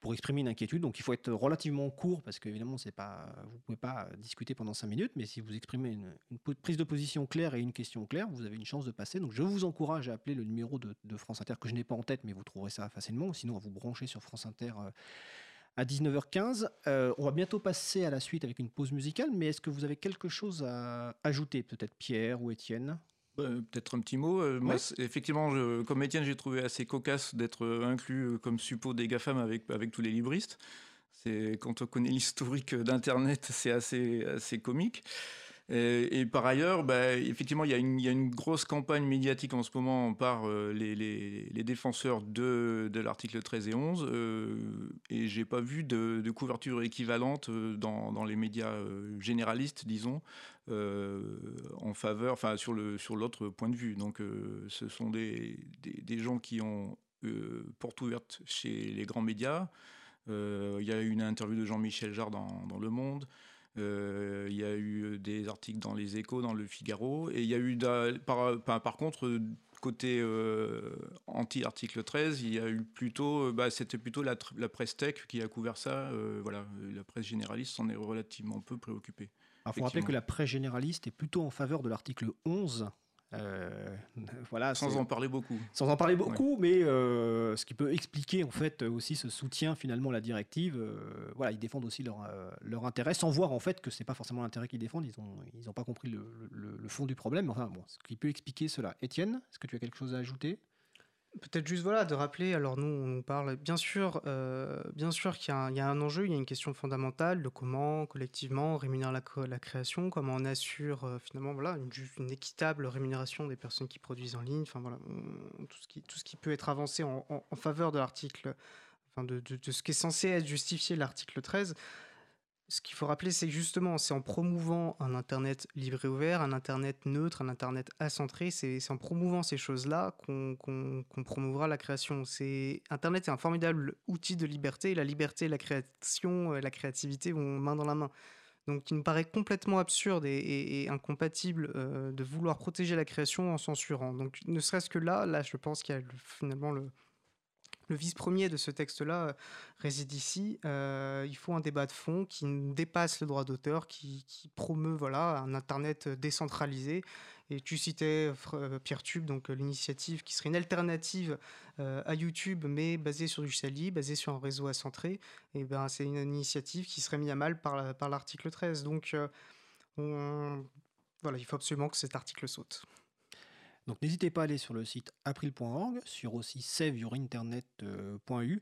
pour exprimer une inquiétude. Donc il faut être relativement court parce qu'évidemment, pas, vous ne pouvez pas discuter pendant cinq minutes, mais si vous exprimez une, prise de position claire et une question claire, vous avez une chance de passer. Donc je vous encourage à appeler le numéro de, France Inter que je n'ai pas en tête, mais vous trouverez ça facilement. Sinon, à vous brancher sur France Inter. Euh, à 19h15. Euh, on va bientôt passer à la suite avec une pause musicale, mais est-ce que vous avez quelque chose à ajouter, peut-être Pierre ou Étienne? Bah, peut-être un petit mot. Euh, moi, effectivement, comme Étienne, j'ai trouvé assez cocasse d'être euh, inclus euh, comme suppôt des GAFAM avec, avec tous les libristes. Quand on connaît l'historique d'Internet, c'est assez, assez comique. Et, par ailleurs, bah, effectivement, il y, a une, grosse campagne médiatique en ce moment par les, les, défenseurs de, l'article 13 et 11, euh, et j'ai pas vu de, couverture équivalente dans, dans les médias généralistes, disons, euh, en faveur, enfin sur sur l'autre point de vue. Donc, euh, ce sont des, gens qui ont euh, porte ouverte chez les grands médias. Il y a eu une interview de Jean-Michel Jarre dans, Le Monde. Il y a eu des articles dans Les Échos, dans Le Figaro. Et il y a eu, par, par, contre, côté anti-article 13, il y a eu plutôt, bah, c'était plutôt la, la, presse tech qui a couvert ça. voilà, la presse généraliste s'en est relativement peu préoccupée. Il faut rappeler que la presse généraliste est plutôt en faveur de l'article 11. Euh, voilà, sans en parler beaucoup. Sans en parler beaucoup, mais euh, ce qui peut expliquer en fait aussi ce soutien finalement à la directive. Euh, voilà, ils défendent aussi leur, leur intérêt, sans voir en fait que c'est pas forcément l'intérêt qu'ils défendent. Ils ont ils ont pas compris le, le, fond du problème. Enfin bon, ce qui peut expliquer cela. Étienne, est-ce que tu as quelque chose à ajouter? Peut-être juste voilà de rappeler. Alors nous, on parle bien sûr, euh, sûr qu'il y, a un enjeu, il y a une question fondamentale de comment collectivement on rémunère la, création, comment on assure euh, finalement voilà une, équitable rémunération des personnes qui produisent en ligne. Enfin voilà tout ce qui peut être avancé en, faveur de l'article, enfin de, de, de, ce qui est censé être justifié l'article 13 ce qu'il faut rappeler, c'est justement, c'est en promouvant un Internet libre et ouvert, un Internet neutre, un Internet acentré, c'est en promouvant ces choses-là qu'on promouvra la création. Internet est un formidable outil de liberté, et la liberté, la création, la créativité vont main dans la main. Donc il me paraît complètement absurde et, incompatible euh, de vouloir protéger la création en censurant. Donc ne serait-ce que là, là je pense qu'il y a finalement le, le vice premier de ce texte-là euh, réside ici. Euh, il faut un débat de fond qui dépasse le droit d'auteur, qui, promeut voilà, un Internet décentralisé. Et tu citais euh, PierreTube, donc l'initiative qui serait une alternative à YouTube, mais basée sur du Sali, basée sur un réseau accentré. Et ben, c'est une initiative qui serait mise à mal par, par l'article 13. Donc, voilà, il faut absolument que cet article saute. Donc n'hésitez pas à aller sur le site april.org, sur aussi saveyourinternet.eu.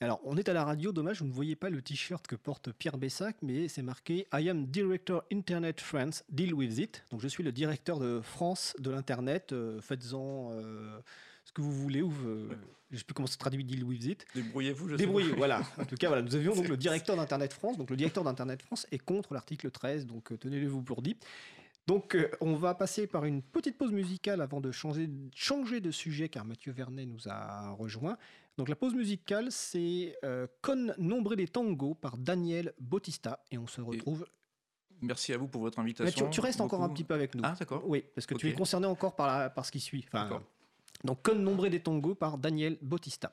Alors, on est à la radio, dommage, vous ne voyez pas le t-shirt que porte Pierre Bessac, mais c'est marqué I am Director Internet France, deal with it. Donc, je suis le directeur de France de l'Internet. Euh, faites-en euh, ce que vous voulez, ou euh, je ne sais plus comment se traduit deal with it. Débrouillez-vous, je Débrouillez, voilà. En tout cas, voilà, nous avions donc le directeur d'Internet France. Donc, le directeur d'Internet France est contre l'article 13, donc tenez-le-vous pour dit. Donc, euh, on va passer par une petite pause musicale avant de changer, changer de sujet, car Mathieu Vernet nous a rejoint. Donc, la pause musicale, c'est euh, Con Nombre des Tango par Daniel Bautista, et on se retrouve. Merci à vous pour votre invitation. tu, restes encore un petit peu avec nous. Ah, d'accord. Oui, parce que tu es concerné encore par, par ce qui suit. Enfin, donc, Con Nombre des Tango par Daniel Bautista.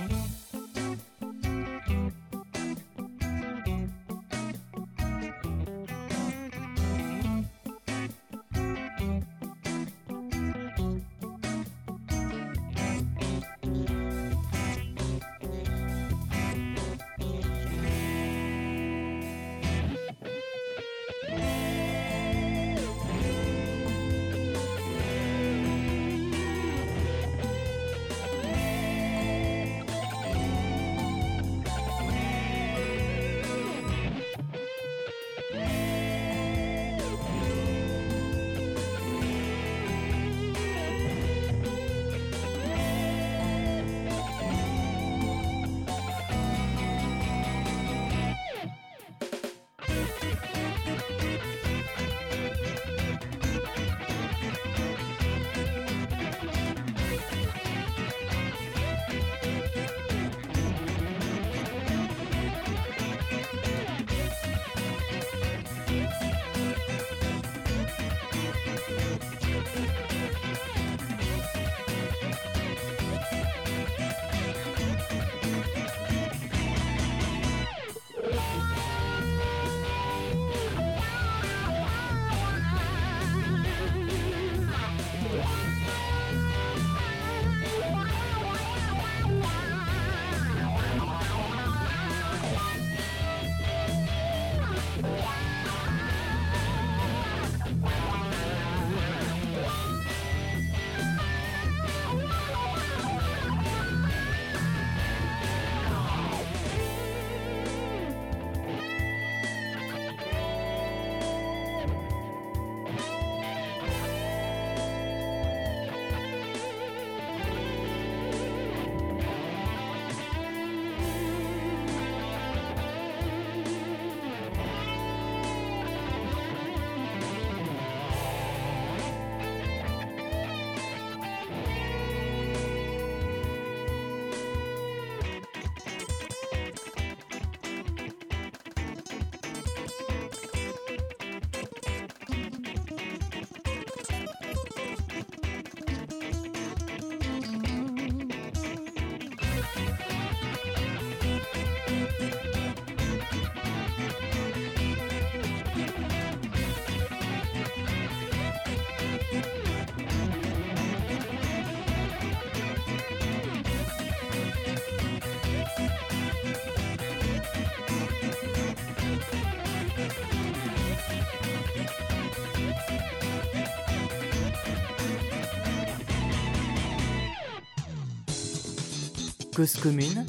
Cause commune,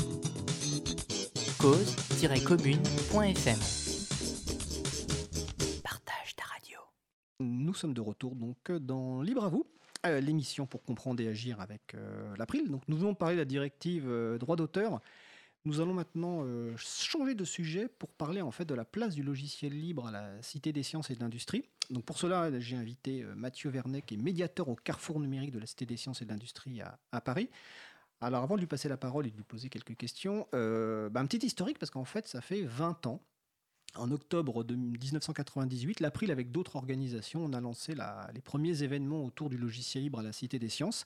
cause-commune.fm. Partage ta radio. Nous sommes de retour donc dans Libre à vous, euh, l'émission pour comprendre et agir avec euh, l'April. Donc nous venons parler de la directive euh, droit d'auteur. Nous allons maintenant changer de sujet pour parler en fait de la place du logiciel libre à la Cité des sciences et de l'industrie. Donc pour cela, j'ai invité Mathieu Vernet, qui est médiateur au carrefour numérique de la Cité des sciences et de l'industrie à Paris. Alors avant de lui passer la parole et de lui poser quelques questions, euh, bah, un petit historique parce qu'en fait ça fait 20 ans. En octobre de 1998, l'April, avec d'autres organisations, on a lancé la- les premiers événements autour du logiciel libre à la Cité des Sciences.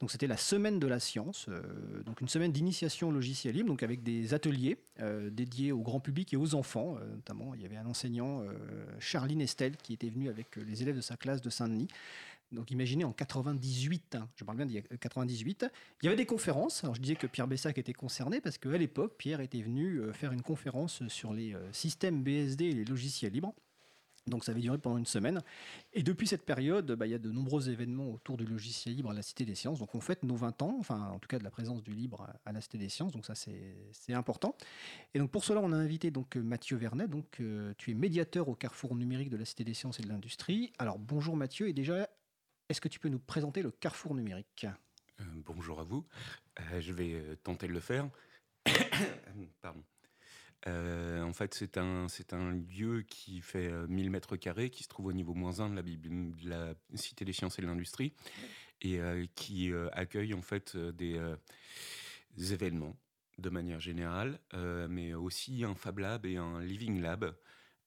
Donc c'était la semaine de la science, euh, donc une semaine d'initiation au logiciel libre, donc avec des ateliers euh, dédiés au grand public et aux enfants. notamment, il y avait un enseignant, Charline Estelle, qui était venu avec les élèves de sa classe de Saint-Denis. Donc imaginez en 98, hein, je parle bien d'il y a 98, il y avait des conférences. Alors je disais que Pierre Bessac était concerné parce qu'à l'époque, Pierre était venu euh, faire une conférence sur les euh, systèmes BSD et les logiciels libres. Donc ça avait duré pendant une semaine. Et depuis cette période, bah, il y a de nombreux événements autour du logiciel libre à la Cité des Sciences. Donc on fête nos 20 ans, enfin en tout cas de la présence du libre à- la Cité des Sciences. Donc ça c'est important. Et donc pour cela, on a invité donc euh, Mathieu Vernet. Donc euh, tu es médiateur au carrefour numérique de la Cité des Sciences et de l'Industrie. Alors bonjour Mathieu. Et déjà, est-ce que tu peux nous présenter le carrefour numérique? Euh, bonjour à vous. Euh, je vais euh, tenter de le faire. Pardon. En fait, c'est un, c'est un lieu qui fait euh, 1000 mètres carrés, qui se trouve au niveau moins 1 de la, de la Cité des sciences et de l'industrie, et qui accueille en fait des, des événements de manière générale, mais aussi un Fab Lab et un Living Lab,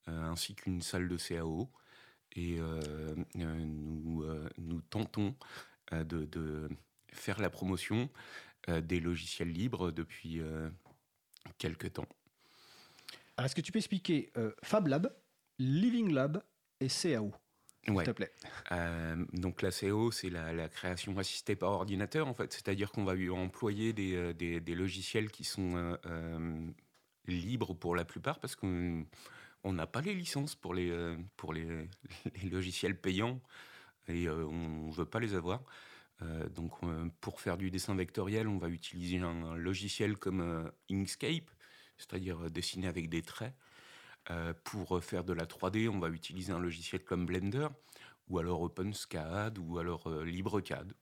ainsi qu'une salle de CAO. Et euh, euh, nous, euh, nous tentons de, de faire la promotion des logiciels libres depuis quelques temps. Alors, est-ce que tu peux expliquer Fab Lab, Living Lab et CAO, s'il Ouais. te plaît? Euh, donc la CO, c'est la, la création assistée par ordinateur, en fait. C'est-à-dire qu'on va employer des, des- des logiciels qui sont euh, euh, libres pour la plupart, parce qu'on on n'a pas les licences pour les, euh, logiciels payants, et euh, on ne veut pas les avoir. Euh, donc pour faire du dessin vectoriel, on va utiliser un, logiciel comme Inkscape, c'est-à-dire dessiner avec des traits. Pour faire de la 3D, on va utiliser un logiciel comme Blender ou alors OpenSCAD ou alors LibreCAD,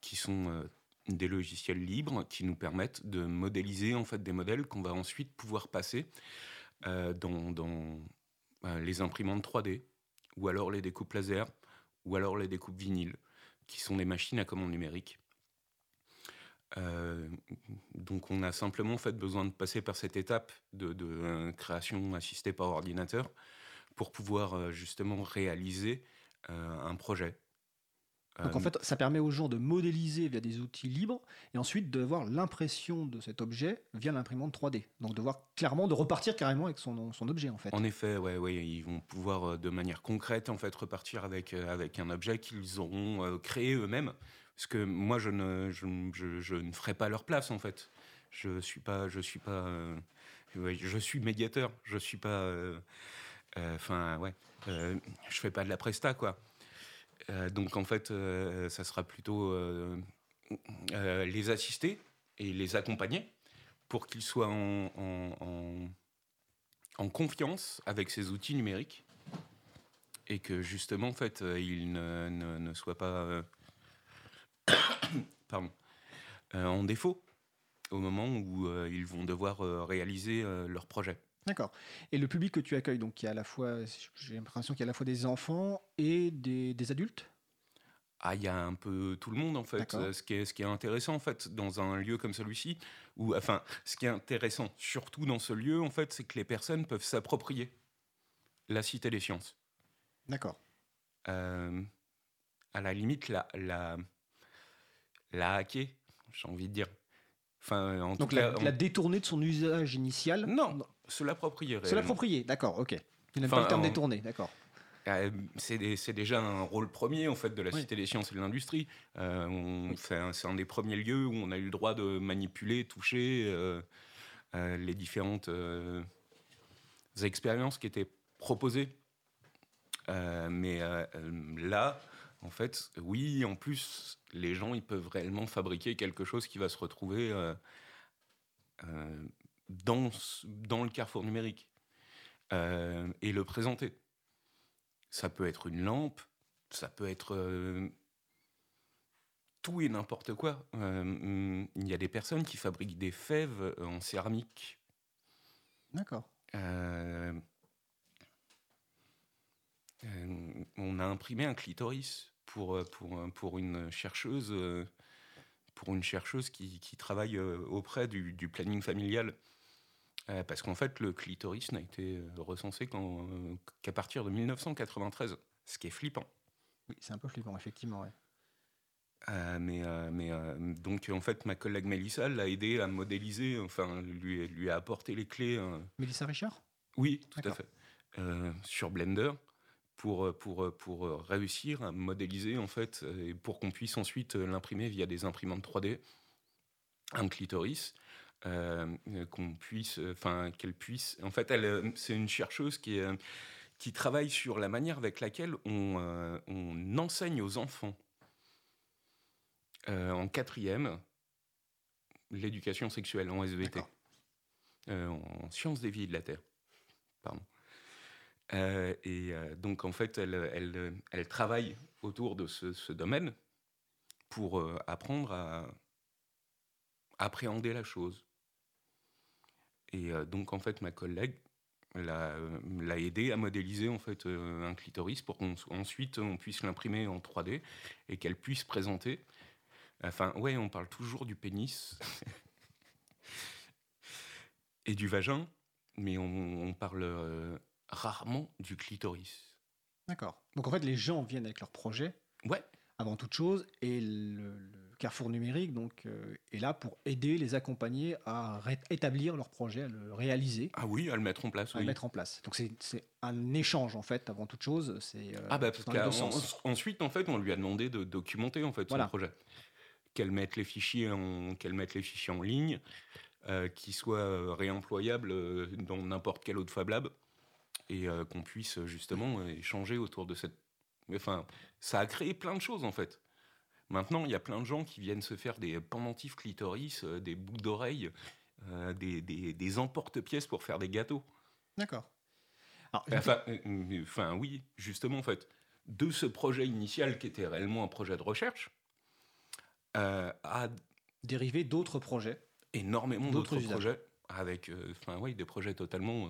qui sont des logiciels libres qui nous permettent de modéliser en fait des modèles qu'on va ensuite pouvoir passer euh, dans, euh, les imprimantes 3D ou alors les découpes laser ou alors les découpes vinyle, qui sont des machines à commande numérique. Euh, donc on a simplement en fait besoin de passer par cette étape de, de, création assistée par ordinateur pour pouvoir justement réaliser un projet. Donc en Euh, fait, ça permet aux gens de modéliser via des outils libres et ensuite de voir l'impression de cet objet via l'imprimante 3D. Donc de voir clairement, de repartir carrément avec son, son objet en fait. En effet, ouais, ouais, ils vont pouvoir euh, de manière concrète en fait repartir avec euh, avec un objet qu'ils auront créé eux-mêmes. Parce que moi, je ne je, je- je ne ferai pas leur place en fait. Je suis pas je suis pas euh, je suis médiateur. Je suis pas euh, euh, enfin ouais. je fais pas de la presta quoi. Euh, donc en fait, euh, ça sera plutôt euh, les assister et les accompagner pour qu'ils soient en, confiance avec ces outils numériques et que justement en fait ils ne, soient pas pardon, en défaut au moment où ils vont devoir réaliser leur projet. D'accord. Et le public que tu accueilles, donc il y a à la fois, j'ai l'impression qu'il y a à la fois des enfants et des, des adultes? Ah, il y a un peu tout le monde en fait. Ce qui est ce qui est intéressant en fait dans un lieu comme celui-ci, ou enfin, ce qui est intéressant surtout dans ce lieu en fait, c'est que les personnes peuvent s'approprier la cité des sciences. D'accord. Euh, à la limite, la la la hacker, j'ai envie de dire. Enfin, en Donc tout la, cas, la on- détourner de son usage initial? Non, se l'approprier. Se l'approprier, d'accord, ok. Tu n'aimes Enfin, pas le terme détourner, d'accord. Euh, c'est déjà un rôle premier en fait de la Oui. Cité des sciences et de l'industrie. Euh, c'est un, des premiers lieux où on a eu le droit de manipuler, toucher euh, les différentes expériences qui étaient proposées. Mais là, En fait, oui, en plus, les gens, ils peuvent réellement fabriquer quelque chose qui va se retrouver dans, dans le carrefour numérique et le présenter. Ça peut être une lampe, ça peut être tout et n'importe quoi. Il y a des personnes qui fabriquent des fèves en céramique. D'accord. on a imprimé un clitoris pour, pour, pour une chercheuse pour une chercheuse qui, qui travaille auprès du, du planning familial. Parce qu'en fait, le clitoris n'a été recensé qu'à partir de 1993, ce qui est flippant. Oui, c'est un peu flippant, effectivement. Ouais. Euh, mais euh, mais euh, donc en fait ma collègue Mélissa l'a aidé à modéliser, enfin lui lui a apporté les clés. Mélissa Richard? Oui, tout à fait. sur Blender pour pour pour réussir à modéliser en fait et pour qu'on puisse ensuite l'imprimer via des imprimantes 3D un clitoris. Qu'on puisse, enfin qu'elle puisse. En fait, elle, c'est une chercheuse qui est, qui travaille sur la manière avec laquelle on, on enseigne aux enfants euh, en quatrième, l'éducation sexuelle en SVT, euh, en sciences des vies de la Terre. Pardon. Euh, et donc, en fait, elle, elle, elle, travaille autour de ce, domaine pour apprendre à appréhender la chose. Et donc, en fait, ma collègue l'a aidé à modéliser en fait un clitoris pour qu'ensuite on, on puisse l'imprimer en 3D et qu'elle puisse présenter Enfin, ouais, on parle toujours du pénis et du vagin, mais on, parle euh, rarement du clitoris. D'accord. Donc en fait, les gens viennent avec leur projet. Ouais. Avant toute chose, et le, Carrefour numérique donc euh, est là pour aider, les accompagner à établir leur projet, à le réaliser. Ah oui, à le mettre en place. À le mettre en place. Donc c'est un échange en fait avant toute chose. C'est euh, ah bah parce qu'ensuite en fait on lui a demandé de documenter en fait son projet qu'elle mette les fichiers en, qu'elle mette les fichiers en ligne, euh, qui soient euh, réemployables dans n'importe quel autre Fab Lab, et qu'on puisse justement échanger autour de cette. Enfin, ça a créé plein de choses en fait. Maintenant, il y a plein de gens qui viennent se faire des pendentifs clitoris, des boucles d'oreilles, des, des, des emporte-pièces pour faire des gâteaux. D'accord. Enfin, enfin, oui, justement, en fait, de ce projet initial qui était réellement un projet de recherche, euh, a dérivé d'autres projets. Énormément d'autres projets, avec euh, enfin oui, des projets totalement.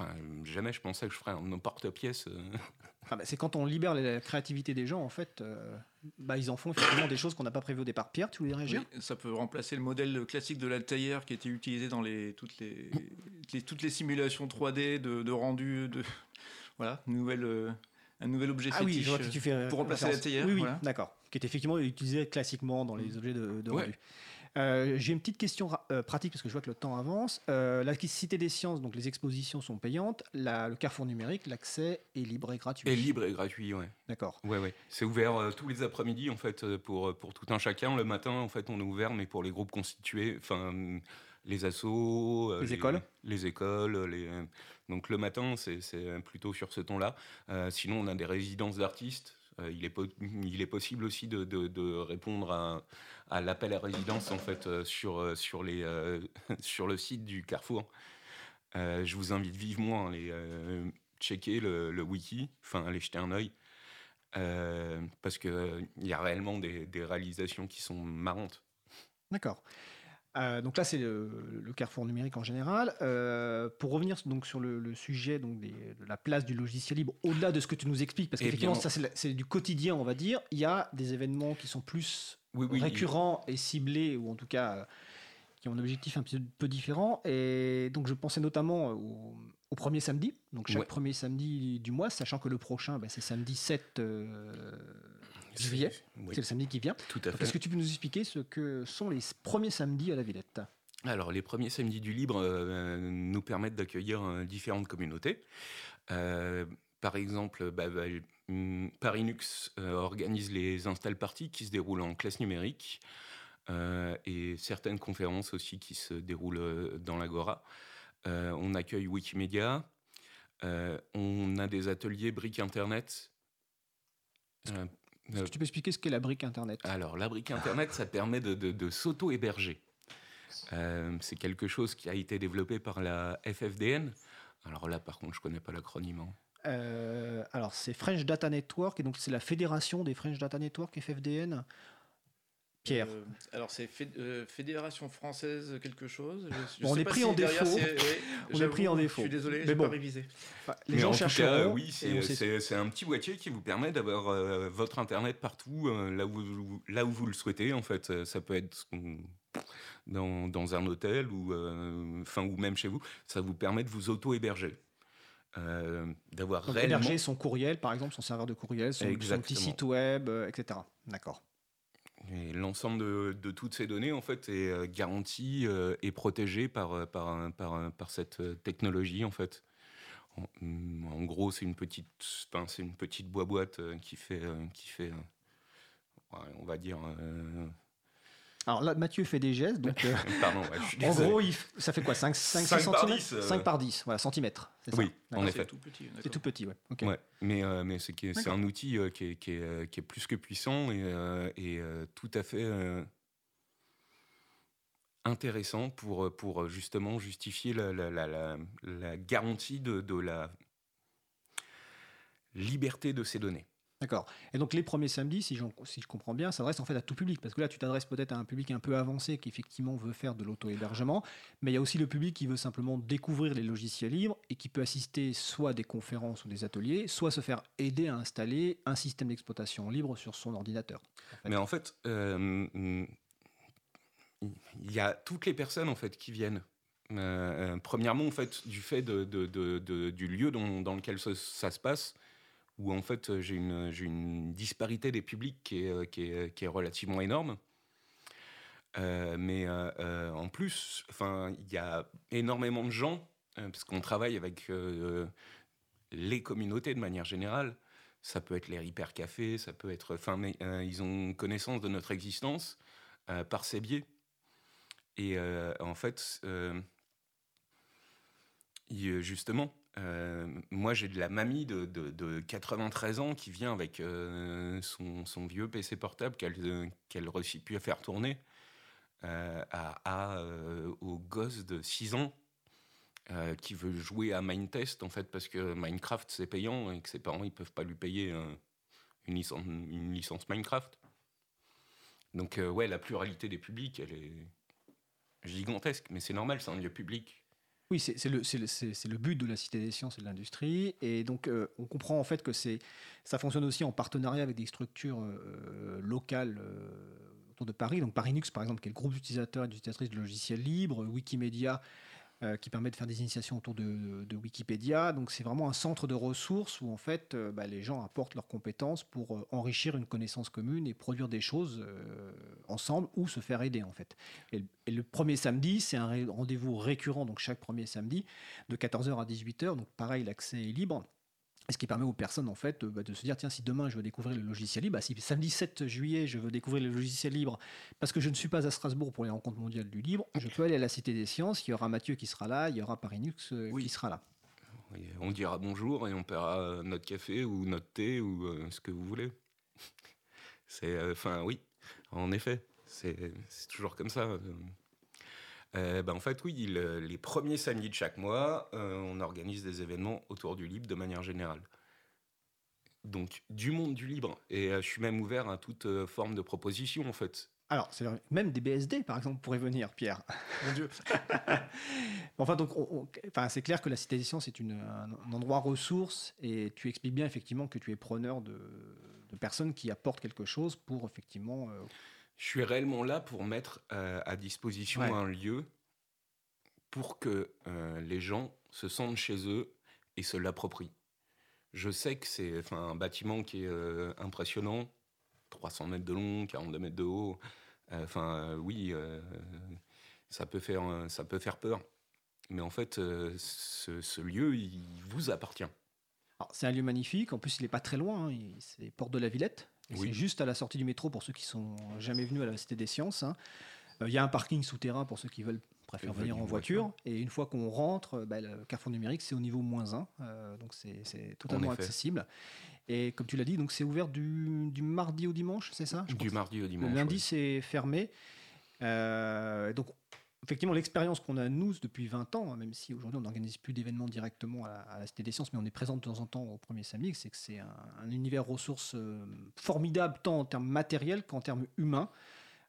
Euh, enfin, jamais je pensais que je ferais un porte-pièce. Ah bah, c'est quand on libère la créativité des gens, en fait, bah, ils en font effectivement des choses qu'on n'a pas prévues au départ. Pierre, tu voulais réagir? Ça peut remplacer le modèle classique de l'Altair qui était utilisé dans les, toutes, les, toutes les simulations 3D de, de rendu. De, voilà, nouvelle, un nouvel objet ah fétiche oui, tu fais pour remplacer l'Altair. Oui, oui, d'accord qui est effectivement utilisé classiquement dans les mm. objets de, de rendu. Euh, j'ai une petite question euh, pratique parce que je vois que le temps avance. Euh, la Cité des Sciences, donc les expositions sont payantes. le Carrefour numérique, l'accès est libre et gratuit. Et libre et gratuit, ouais. D'accord. Ouais, ouais. C'est ouvert tous les après-midi en fait pour pour tout un chacun. Le matin, en fait, on est ouvert, mais pour les groupes constitués, enfin les assos, les, écoles, les écoles, les donc le matin, c'est plutôt sur ce ton-là. sinon, on a des résidences d'artistes il, est il est possible aussi de, répondre à, l'appel à résidence en fait euh, sur, euh, sur, le site du Carrefour. je vous invite vivement à aller checker le, wiki, enfin aller jeter un œil. parce qu'il il y a réellement des, réalisations qui sont marrantes. D'accord. Euh, donc là, c'est le, carrefour numérique en général. Euh, pour revenir donc sur le, sujet donc de la place du logiciel libre, au-delà de ce que tu nous expliques, parce eh qu'effectivement, ça c'est du quotidien, on va dire, il y a des événements qui sont plus récurrents et ciblés, ou en tout cas euh, qui ont un objectif un petit peu différent. Et donc je pensais notamment au, premier samedi, donc chaque premier samedi du mois, sachant que le prochain, ben, c'est samedi 7 juillet. C'est le samedi qui vient. Tout à fait. Est-ce que tu peux nous expliquer ce que sont les premiers samedis à la Villette? Alors, les premiers samedis du libre euh, nous permettent d'accueillir euh, différentes communautés. Euh, par exemple, bah, bah, hum, Parinux organise les install parties qui se déroulent en classe numérique et certaines conférences aussi qui se déroulent dans l'Agora. on accueille Wikimedia. on a des ateliers briques Internet Est-ce que tu peux expliquer ce qu'est la brique Internet? Alors, la brique Internet, ça permet de, de s'auto-héberger. c'est quelque chose qui a été développé par la FFDN. Alors là, par contre, je ne connais pas l'acronyme. Hein. Euh, alors, c'est French Data Network, et donc c'est la fédération des French Data Network, FFDN. Pierre. Euh, alors, c'est euh, Fédération française quelque chose. on est pris en défaut. on est pris en défaut. Je suis désolé, j'ai bon. pas révisé. les gens chercheront. oui, c'est un petit boîtier qui vous permet d'avoir votre internet partout, là, où, là où vous le souhaitez. En fait, ça peut être dans, dans un hôtel ou, enfin, ou même chez vous. Ça vous permet de vous auto-héberger. Euh, d'avoir réellement... héberger son courriel, par exemple, son serveur de courriel, son, petit site web, euh, etc. D'accord. L'ensemble de, toutes ces données, en fait, est euh, garanti et protégé par, par, par, par, cette technologie, en fait. En, en gros, c'est une petite, c'est une petite boîte qui fait, qui fait, on va dire, alors là, Mathieu fait des gestes. Donc, euh, Pardon, en gros, ça fait quoi 5, 5, 5 6 par 10, 5 par 10, voilà, centimètres. Oui, en effet. C'est tout petit. C'est tout petit, ouais. ouais mais euh, mais c'est, c'est un outil euh, qui, est, qui, est, qui, est, plus que puissant et, et tout à fait intéressant pour, pour justement justifier la, la, la, la garantie de, de la liberté de ces données. D'accord. Et donc les premiers samedis, si, je comprends bien, s'adressent en fait à tout public, parce que là tu t'adresses peut-être à un public un peu avancé qui effectivement veut faire de l'auto-hébergement, mais il y a aussi le public qui veut simplement découvrir les logiciels libres et qui peut assister soit à des conférences ou des ateliers, soit se faire aider à installer un système d'exploitation libre sur son ordinateur. Mais en fait, euh, il y a toutes les personnes en fait qui viennent. Euh, euh, premièrement, en fait, du fait du lieu dans, lequel ça se passe, où en fait euh, j'ai une, disparité des publics qui est, euh, est relativement énorme. Euh, mais en plus, il y a énormément de gens, parce qu'on travaille avec les communautés de manière générale. Ça peut être les hyper cafés, ça peut être, ils ont connaissance de notre existence par ces biais. Et en fait, justement, euh, moi, j'ai de la mamie de, de, 93 ans qui vient avec euh, son, vieux PC portable qu'elle qu'elle réussit plus à faire tourner euh, à, au gosse de 6 ans qui veut jouer à Mindtest en fait parce que Minecraft c'est payant et que ses parents ils peuvent pas lui payer une, licence, une licence Minecraft. Donc ouais, la pluralité des publics, elle est gigantesque, mais c'est normal, c'est un lieu public. Oui, c'est le, but de la Cité des sciences et de l'industrie. Et donc, euh, on comprend en fait que ça fonctionne aussi en partenariat avec des structures euh, locales euh, autour de Paris. Donc, Parinux, par exemple, qui est le groupe d'utilisateurs et d'utilisatrices de logiciels libres, Wikimedia, euh, qui permet de faire des initiations autour de, Wikipédia. Donc c'est vraiment un centre de ressources où en fait euh, bah, les gens apportent leurs compétences pour euh, enrichir une connaissance commune et produire des choses ensemble ou se faire aider en fait. Et, le premier samedi, c'est un rendez-vous récurrent, donc chaque premier samedi, de 14h à 18h. Donc pareil, l'accès est libre. Ce qui permet aux personnes en fait bah, de se dire tiens si demain je veux découvrir le logiciel libre, bah, si samedi 7 juillet je veux découvrir le logiciel libre parce que je ne suis pas à Strasbourg pour les rencontres mondiales du libre, je peux aller à la Cité des Sciences, il y aura Mathieu qui sera là, il y aura Parinux euh, qui sera là. on dira bonjour et on paiera notre café ou notre thé ou euh, ce que vous voulez. C'est euh, enfin oui, en effet, c'est toujours comme ça. Euh, ben, en fait, oui, les premiers samedis de chaque mois, euh, on organise des événements autour du libre de manière générale. Donc, du monde du libre. Et euh, je suis même ouvert à toute forme de proposition, en fait. Alors, c'est même des BSD, par exemple, pourraient venir, Pierre. Mon Dieu. enfin, donc, enfin, c'est clair que la Cité des Sciences est une, un endroit ressource, et tu expliques bien effectivement que tu es preneur de, personnes qui apportent quelque chose pour effectivement je suis réellement là pour mettre euh, à disposition un lieu pour que euh, les gens se sentent chez eux et se l'approprient. Je sais que c'est un bâtiment qui est euh, impressionnant, 300 mètres de long, 42 mètres de haut. Enfin, oui, ça, peut faire, ça peut faire peur. Mais en fait, ce, lieu, il vous appartient. C'est un lieu magnifique. En plus, il n'est pas très loin. Hein. C'est Porte de la Villette. C'est juste à la sortie du métro pour ceux qui sont jamais venus à la Cité des Sciences. Hein. Euh, il y a un parking souterrain pour ceux qui veulent préfèrent venir en voiture. Et une fois qu'on rentre, bah, le carrefour numérique, c'est au niveau moins 1. donc c'est totalement accessible. Et comme tu l'as dit, donc c'est ouvert du, du, mardi au dimanche, c'est ça Du mardi au dimanche. Le lundi, c'est fermé. donc effectivement, l'expérience qu'on a, nous, depuis 20 ans, hein, même si aujourd'hui on n'organise plus d'événements directement à la, Cité des Sciences, mais on est présent de temps en temps au premier samedi, c'est que c'est un, univers ressources euh, formidable, tant en termes matériels qu'en termes humains.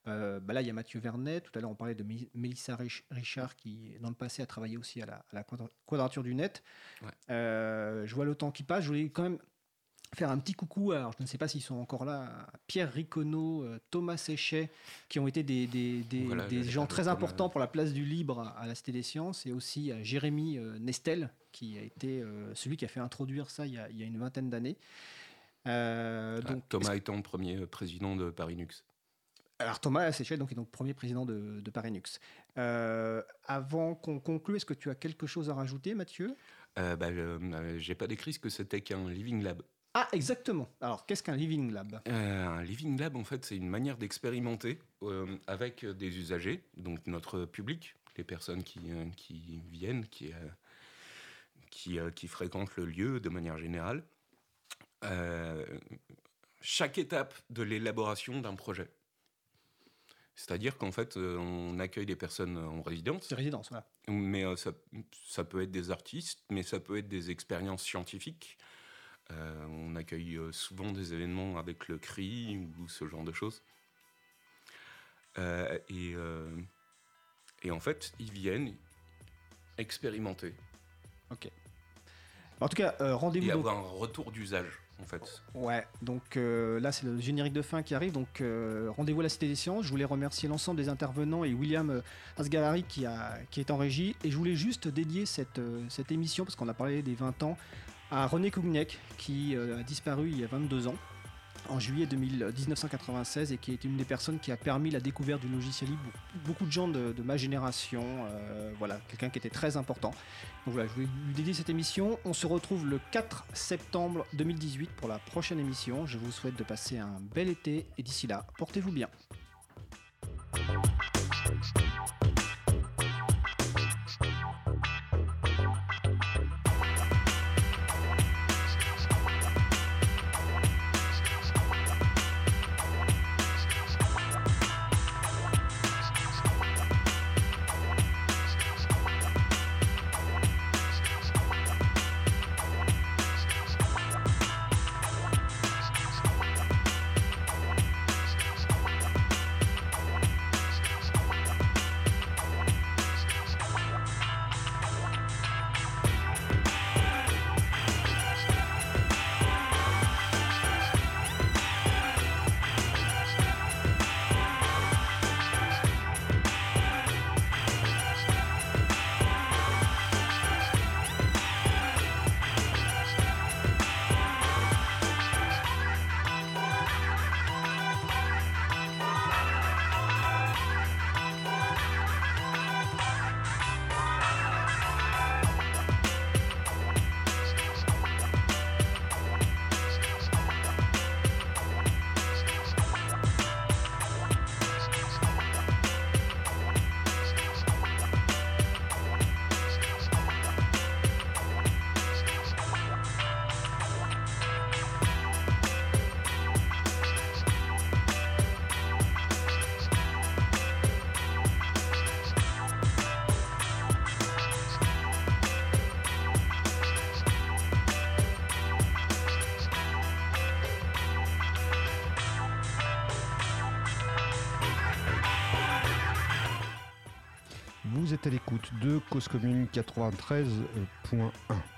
Euh, bah là, il y a Mathieu Vernet. Tout à l'heure, on parlait de Mélissa Richard, qui, dans le passé, a travaillé aussi à la, Quadrature du Net. Euh, je vois le temps qui passe. Je voulais quand même faire un petit coucou, alors je ne sais pas s'ils sont encore là, Pierre Ricono, euh, Thomas Séchet, qui ont été des, des, des, gens très importants pour la place du libre à la Cité des Sciences, et aussi à Jérémy euh, Nestel, qui a été euh, celui qui a fait introduire ça il y a, il y a une vingtaine d'années. Ah, donc, Thomas étant premier président de Paris-Nux. Alors Thomas Séchet donc, est donc premier président de, de Paris-Nux. avant qu'on conclue, est-ce que tu as quelque chose à rajouter, Mathieu? Bah, J'ai pas décrit ce que c'était qu'un living lab. Ah, exactement. Alors, qu'est-ce qu'un Living Lab? Euh, Un Living Lab, en fait, c'est une manière d'expérimenter euh, avec des usagers, donc notre public, les personnes qui, euh, qui viennent, qui, qui, qui, fréquentent le lieu de manière générale, chaque étape de l'élaboration d'un projet. C'est-à-dire qu'en fait, on accueille des personnes en résidence. C'est résidence, voilà. Mais ça, ça, peut être des artistes, mais ça peut être des expériences scientifiques, euh, on accueille euh, souvent des événements avec le CRI ou ce genre de choses. Euh, et, et en fait, ils viennent expérimenter. Ok. En tout cas, rendez-vous. Et avoir un retour d'usage, en fait. Ouais, donc là, c'est le générique de fin qui arrive. Donc, rendez-vous à la Cité des Sciences. Je voulais remercier l'ensemble des intervenants et William Asgalari qui, a, qui est en régie. Et je voulais juste dédier cette, cette émission, parce qu'on a parlé des 20 ans, à René Kougnek, qui euh, a disparu il y a 22 ans, en juillet 1996, et qui est une des personnes qui a permis la découverte du logiciel libre beaucoup de gens de, ma génération. Euh, voilà, quelqu'un qui était très important. Donc voilà, je voulais lui dédier cette émission. On se retrouve le 4 septembre 2018 pour la prochaine émission. Je vous souhaite de passer un bel été, et d'ici là, portez-vous bien. Commune 93.1.